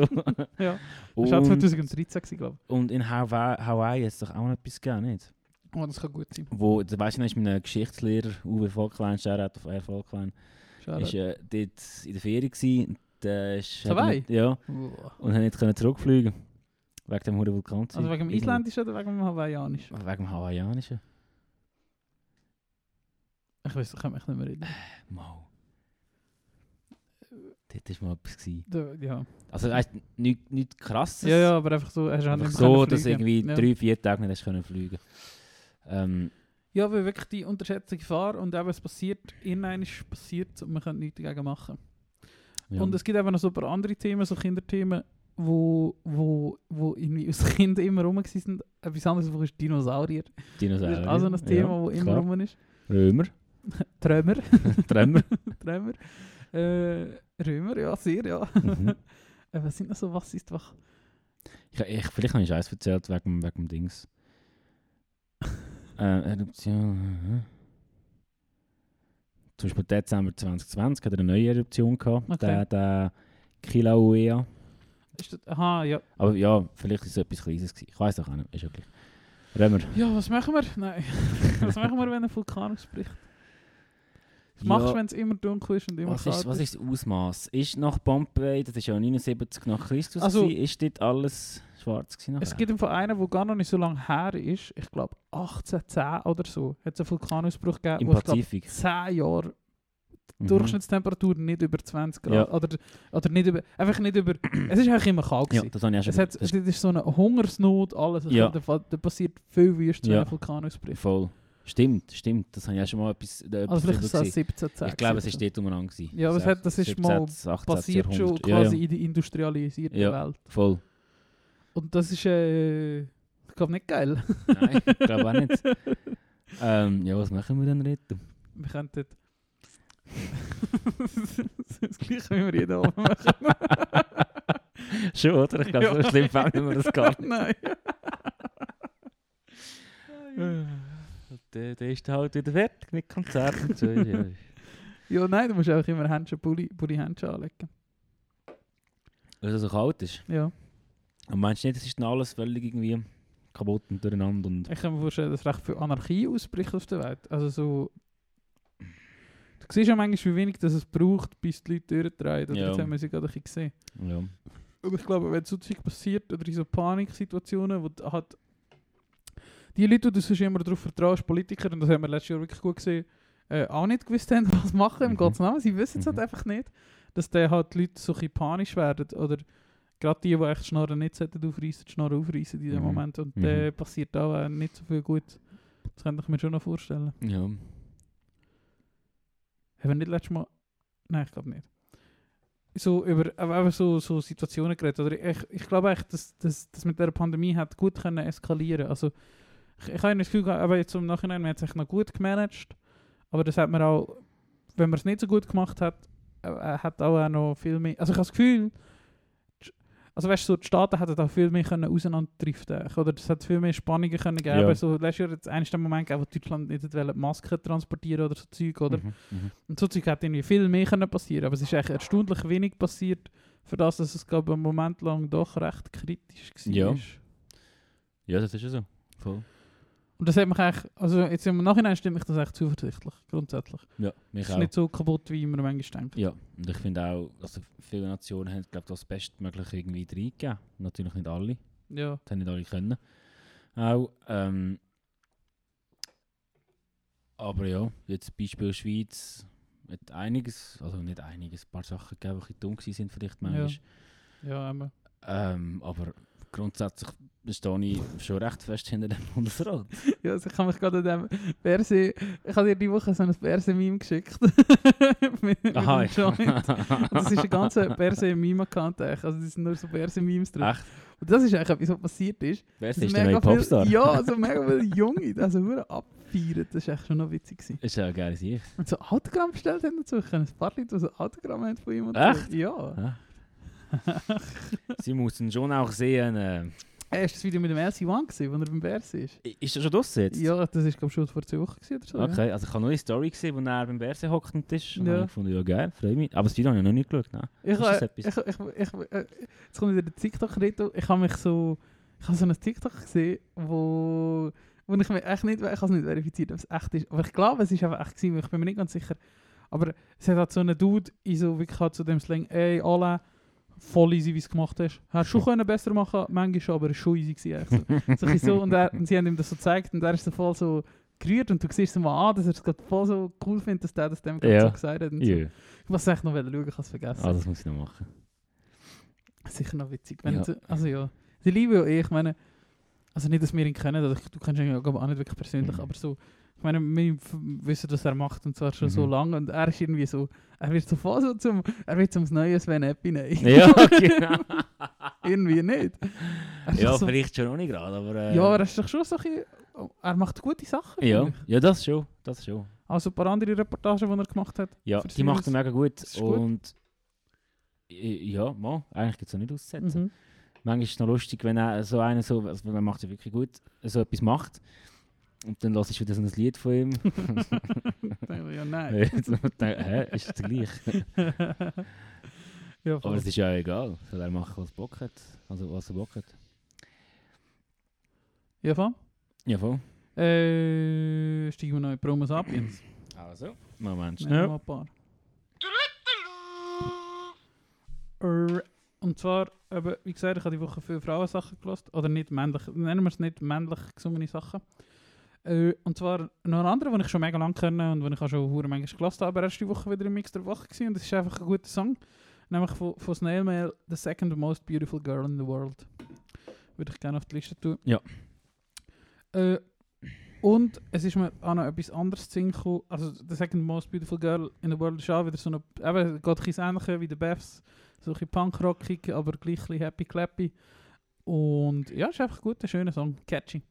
ja. Das war auch und, 2013, glaube und in Hawaii, Hawaii hat es doch auch noch etwas gegeben, nicht? ich. Oh, das kann gut sein. Wo, da weißt du, noch, mein Geschichtslehrer, Uwe Volklein, Shoutout auf R. Volklein, ist äh, dort in der Ferien gewesen. Der ist, Hawaii? Ja, Uah. und hat nicht können zurückfliegen Wegen dem hohen Vulkan. Also wegen dem Isländischen oder wegen dem Hawaiianischen? Wegen dem Hawaiianischen. Ich weiß, ich kann mich nicht mehr erinnern. Mau. Dort war mal etwas. Gewesen. Da, ja. Also weißt, nichts nicht krasses. ja, ja, aber einfach so, hast du Einfach nicht so, dass irgendwie ja. drei, vier Tage nicht hast können fliegen ähm, Ja, weil wirklich die unterschätzte Gefahr und eben es passiert, irgendwann ist passiert und man kann nichts dagegen machen. ja. Und es gibt eben noch so ein paar andere Themen, so Kinderthemen, wo, wo, wo irgendwie als Kind immer rum sind. Etwas anderes wo ist Dinosaurier. Das Dinosaurier. ist also ein Thema, ja, wo immer klar. rum ist. Römer. Trömer. Tremmer. Trömer. Äh, Römer, ja, sehr, ja. mhm. Äh, was sind noch so, was ist doch... ich, ich, vielleicht habe ich Scheiß erzählt wegen, wegen dem Dings. äh, Eruption. Zum Beispiel Dezember 2020 hat er eine neue Eruption gehabt. Okay. Der, der Kilauea. Ist das, aha, ja. Aber ja, vielleicht ist es etwas Kleines gewesen. Ich weiß doch auch nicht. Ist ja gleich. Römer. Ja, was machen wir? Nein. was machen wir, wenn ein Vulkan ausbricht? Was machst du, Ja. wenn es immer dunkel ist und immer Was kalt ist, was ist das Ausmaß? Ist nach Pompeii, das ist ja 79 nach Christus, Also- gewesen, ist dort alles schwarz gewesen? Es gibt von einer, der gar noch nicht so lange her ist, ich glaube 1810 oder so, hat es einen Vulkanausbruch gegeben, Im wo ich glaube Pazifik. 10 Jahre Mhm. Durchschnittstemperatur nicht über 20 Grad. Ja. Oder, oder nicht über, einfach nicht über, es ist eigentlich immer kalt Ja, gewesen. das habe ich auch schon es hat, das das ist so eine Hungersnot, alles. Ja. Da, passiert viel wüst, wenn Ja. ein Vulkan ausbricht. Voll. Stimmt, stimmt. Das habe ich auch schon mal etwas, äh, Also vielleicht ist das gesehen. 1710. Ich glaube, es ist dort umeinander. gewesen. Ja, aber hat- das ist mal 17., 18. passiert schon quasi Ja, ja. in der industrialisierten Ja. Welt. Voll. Und das ist, äh, ich glaube, nicht geil. Nein, ich glaube auch nicht. Ähm, ja, was machen wir denn dort? Wir könnten... das gleiche wie wir jeden Abend machen. Schon, oder? Ich glaube, Ja. so schlimm fanden wir das gar nicht. Nein. Der, der ist halt wieder fertig mit Konzerten und so. Ja. ja, nein, du musst auch immer Händchen, Händchen anlegen. Weil es so kalt ist. Ja. Und meinst du nicht, es ist dann alles völlig irgendwie kaputt und durcheinander und... Ich kann mir vorstellen, dass recht viel Anarchie ausbricht auf der Welt. Also so... Du siehst ja manchmal, wie wenig das es braucht, bis die Leute durchdrehen. Ja. Jetzt haben wir sie gerade ein bisschen gesehen. Ja. Und ich glaube, wenn so Zeug passiert, oder in so Paniksituationen, wo halt... Die Leute, die du sonst immer darauf vertraust, Politiker, und das haben wir letztes Jahr wirklich gut gesehen, äh, auch nicht gewusst haben, was machen im Mhm. Gottes Namen. Sie wissen es halt Mhm. einfach nicht. Dass dann halt die Leute so ein panisch werden. Oder gerade die, die echt Schnorren nicht sollten aufreißen, die Schnorren aufreißen in dem Mhm. Moment. Und dann passiert auch äh, nicht so viel gut. Das könnte ich mir schon noch vorstellen. Ja. Haben wir nicht letztes Mal... Nein, ich glaube nicht. So über aber eben so, so Situationen geredet. Oder ich, ich glaube echt, dass das mit der Pandemie hat gut können eskalieren. Also ich, ich habe das Gefühl, aber jetzt im Nachhinein, man hat es echt noch gut gemanagt. Aber das hat man auch, wenn man es nicht so gut gemacht hat, äh, äh, hat auch, auch noch viel mehr... Also ich habe das Gefühl, also weißt du, so, die Staaten hätten auch viel mehr können auseinanderdriften Oder es hat viel mehr Spannungen können geben. Ja. So, letztes Jahr hat es einen Moment gegeben, wo Deutschland nicht Masken transportieren oder so Zeug, oder? Mhm. Mhm. Und so Zeug hätte irgendwie viel mehr können passieren aber es ist eigentlich erstaunlich wenig passiert, für das, dass es, glaube ich, einen Moment lang doch recht kritisch war. Ja. Ja, das ist ja so. Voll. Und das hat mich eigentlich, also jetzt im Nachhinein stimmt mich das echt zuversichtlich, grundsätzlich. Ja, mich Es ist auch. nicht so kaputt, wie man manchmal denkt. Ja, und ich finde auch, also viele Nationen haben, glaube ich, das Bestmögliche irgendwie reingegeben. Natürlich nicht alle. Ja. Das haben nicht alle können. Auch, ähm, aber ja, jetzt Beispiel Schweiz hat einiges, also nicht einiges, ein paar Sachen gegeben, die ein bisschen dumm sind vielleicht manchmal. Ja, immer. Ähm, aber grundsätzlich stehe ich schon recht fest hinter dem Bundesrat. Ja, also ich habe mich gerade an dem Berse, ich habe dir die Woche so ein Berse-Meme geschickt. mit, mit Aha. Und das ist ein ganzer Berse-Meme-Account eigentlich. Also das sind nur so Berse-Memes drin. Echt? Und das ist eigentlich etwas, was passiert ist. Wer Das ist der neue mega viel- Popstar? Ja, also mega viele Junge, also nur abfeiern. Das war echt schon noch witzig. Gewesen. Ist ja eine geile Sicht. Und so Autogramm bestellt haben dazu. Ich kenne ein paar Leute, die so Autogramm haben von und Echt? So. Ja. Sie müssen schon auch sehen. Äh, Hey, hast du das Video mit dem LC1 gesehen, wo er beim Berse ist? ist das schon draussen jetzt? Ja, das ist glaube schon vor zwei Wochen gewesen oder so. ja. Okay, also ich habe nur eine Story gesehen, wo er beim Berse hockt und ist. Und Ja. ja. habe ich gefunden, ja geil, freue mich. Aber das Video habe ich noch nicht geschaut. Nein. Ich, Ist das äh, ich, ich, ich, äh, jetzt kommt wieder der TikTok-Reto. Ich habe mich so... Ich habe so ein TikTok gesehen, wo... Wo ich mir echt nicht... Ich habe es nicht verifiziert, ob es echt ist. Aber ich glaube, es ist einfach echt gewesen, weil ich bin mir nicht ganz sicher. Aber es hat halt so einen Dude in so wirklich halt zu dem Slang, ey, alle, voll easy, wie du es gemacht hast. Hast schon können besser machen, manchmal aber es war schon easy gewesen. eigentlich So. so, und, er, und sie haben ihm das so gezeigt und er ist so voll so gerührt und du siehst es mal an, dass er es gerade voll so cool findet, dass der das dem gerade Ja. so gesagt hat. Und so. Ja. Ich muss es echt noch schauen, ich habe es vergessen. Ah, das muss ich noch machen. Sicher noch witzig. Wenn Ja. sie- also ja, die Liebe ja eh, ich meine, also nicht, dass wir ihn kennen, also, du kennst ihn ja auch nicht wirklich persönlich, Mhm. aber so, ich meine, wir wissen, was er macht und zwar schon so Mhm. lange und er ist irgendwie so, er wird so voll so zum, er wird zum neuen Sven Epiney. Ja, genau. irgendwie nicht. Er ja, so, vielleicht schon noch nicht gerade, aber... Äh, ja, aber er ist doch schon so ein bisschen, er macht gute Sachen. ja, ich. ja, das schon, das schon. Also ein paar andere Reportagen, die er gemacht hat. Ja, die macht er mega gut. Gut. Und äh, ja, mal, eigentlich gibt es auch nicht auszusetzen. Mhm. Manchmal ist es noch lustig, wenn er so einer so, also man macht ja wirklich gut, so etwas macht. Und dann lasse ich wieder so ein Lied von ihm. Ich, ja, nein. Denke, Hä, ist das gleich? ja, Aber es ist ja egal. Soll er machen, was er Bock hat. Also was er Bock hat. ja, voll. Ja, voll. Äh, steigen wir noch in Promo Sapiens. Also. Moment, schnell. mal ein paar. Er- Und zwar, eben, wie gesagt, ich habe die Woche viele Frauensachen gelost. Oder nicht männlich, nennen wir es nicht männlich gesungene Sachen. Äh, und zwar noch ein anderer, den ich schon mega lange kenne und den ich auch schon hure manchmal gelost habe, aber erst die Woche wieder im Mix der Woche gewesen. Und das ist einfach ein guter Song. Nämlich von, von Snail Mail, The Second Most Beautiful Girl in the World. Würde ich gerne auf die Liste tun. Ja. Äh, und es ist mir auch noch etwas anderes zu Sinn gekommen. Also, The Second Most Beautiful Girl in the World ist auch wieder so eine, eben, es geht ein bisschen ähnlich wie The Beths. So ein punkrockig, aber gleich ein happy clappy. Und ja, ist einfach gut, ein schöner Song, catchy.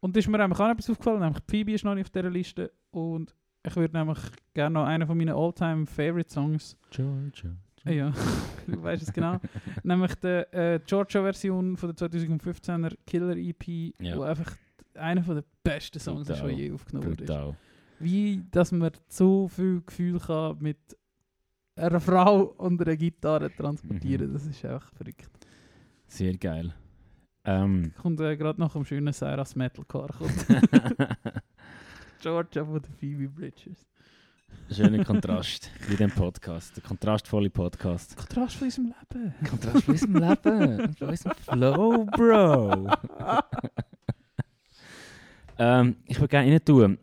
Und da ist mir einfach auch noch etwas aufgefallen, nämlich Phoebe ist noch nicht auf dieser Liste. Und ich würde nämlich gerne noch einen von meinen all-time favorite Songs Georgia. Ja, du weißt es genau. Nämlich die äh, Georgia-Version von der 2015er Killer EP, Ja. wo einfach einer der besten Songs ist, die je aufgenommen wurde. Brutal. Wie, dass man so viel Gefühl kann mit einer Frau und einer Gitarre transportieren, Mhm. das ist einfach verrückt. Sehr geil. Ähm, Kommt äh, gerade nach dem schönen Sarah's Metalcore. Georgia von den Phoebe Bridges. schöner Kontrast wie dem Podcast. Der kontrastvolle Podcast. Kontrast von unserem Leben. Kontrast von unserem Leben. Von unserem Flow, Bro. ähm, ich würde gerne rein tun.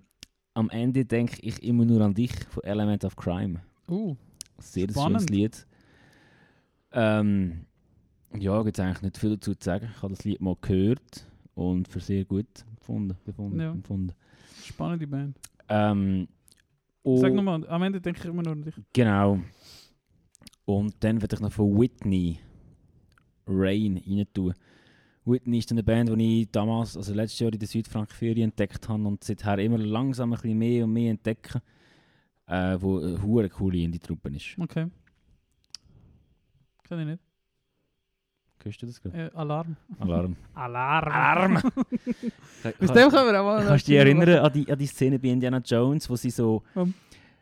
Am Ende denke ich immer nur an dich von Element of Crime. Uh, Sehr Spannend. schönes Lied. Ähm, ja, gibt es eigentlich nicht viel dazu zu sagen. Ich habe das Lied mal gehört und für sehr gut befunden. befunden, Ja. empfunden. spannende Band. Ähm, Sag und- nochmal, am Ende denke ich immer nur an dich. Genau. Und dann werde ich noch von Whitney Rain rein tun. Whitney ist eine Band, die ich damals, also letztes Jahr in der Südfrankferien entdeckt habe und seither immer langsam ein bisschen mehr und mehr entdecke, äh, wo eine coole Indie-Truppe ist. Okay. Kann ich nicht. Hörst du das gerade? Äh, Alarm. Alarm. Alarm. Alarm! Aus dem können wir auch mal Kannst du dich erinnern an die, an die Szene bei Indiana Jones, wo sie so Warum?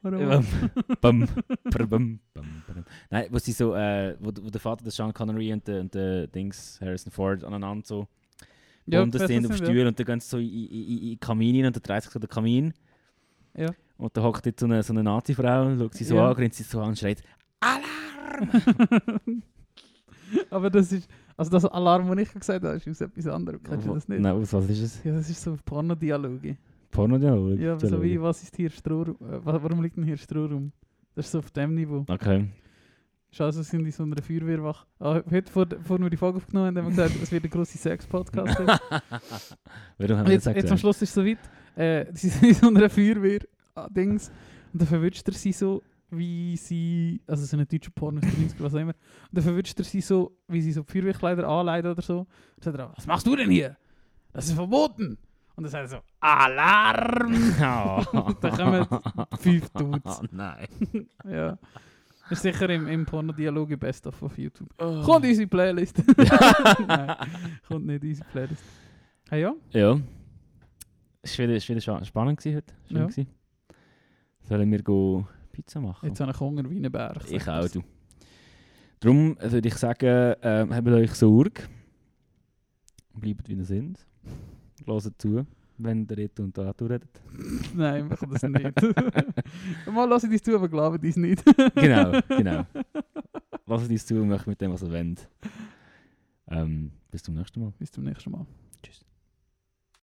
Ähm, bum, bum, bum, bum. Nein, wo sie so, äh, wo, wo der Vater des Sean Connery und der, und der Dings, Harrison Ford, aneinander so Ja, das sind auf. Stühlen und dann gehen sie so in, in, in, in den Kamin rein und dann dreht sich so der Kamin. Ja. Und da hockt jetzt so eine, so eine Nazi-Frau und schaut sie so Ja. an, grinst sie so an und schreit Aber das ist, also das Alarm, das ich gesagt habe, ist aus etwas anderem. Kennst du das nicht? Nein, was, was ist es? Ja, das ist so Pornodialoge. Porno-Dialog? Ja, so wie, was ist hier Strohrum? Äh, wa- warum liegt denn hier Strohrum? Das ist so auf dem Niveau. Okay. Schau, also sind in so einer Feuerwehrwache. Ah, heute, vor, vor wir die Folge aufgenommen haben, haben wir gesagt, es wird ein grosser Sex-Podcast. Wir jetzt, jetzt am? Schluss ist es soweit. Äh, sie sind in so einer Feuerwehr-Dings. Und dann verwünscht er sie so, wie sie. Also so eine deutsche Porno aus den 90 was auch immer. Und dann verwünscht er sie so, wie sie so die Feuerwehrkleider anleitet oder so. Und dann sagt er, was machst du denn hier? Das ist verboten. Und dann sagt er so, Alarm! Oh. dann kommen fünf Dudes. Oh nein. Ja. Das ist sicher im, im Porno-Dialog Best of auf YouTube. Oh. Kommt in unsere Playlist. Nein, kommt nicht in unsere Playlist. Hey ja? Ja. Es war wieder, ist wieder spannend gewesen heute. Schön Ja. gewesen. Sollen wir go Pizza machen? Jetzt habe ich Hunger wie ein Berg. ich auch, du. Darum würde ich sagen, ähm, habt euch Sorge. Bleibt wie ihr sind. Hört zu, wenn der Reto und Arthur redet. Nein, machen das nicht. Mal lass ich dich zu, aber glaube dies nicht. Genau, genau. Lasst uns zu und macht mit dem, was ihr wollt. Ähm, bis zum nächsten Mal. Bis zum nächsten Mal.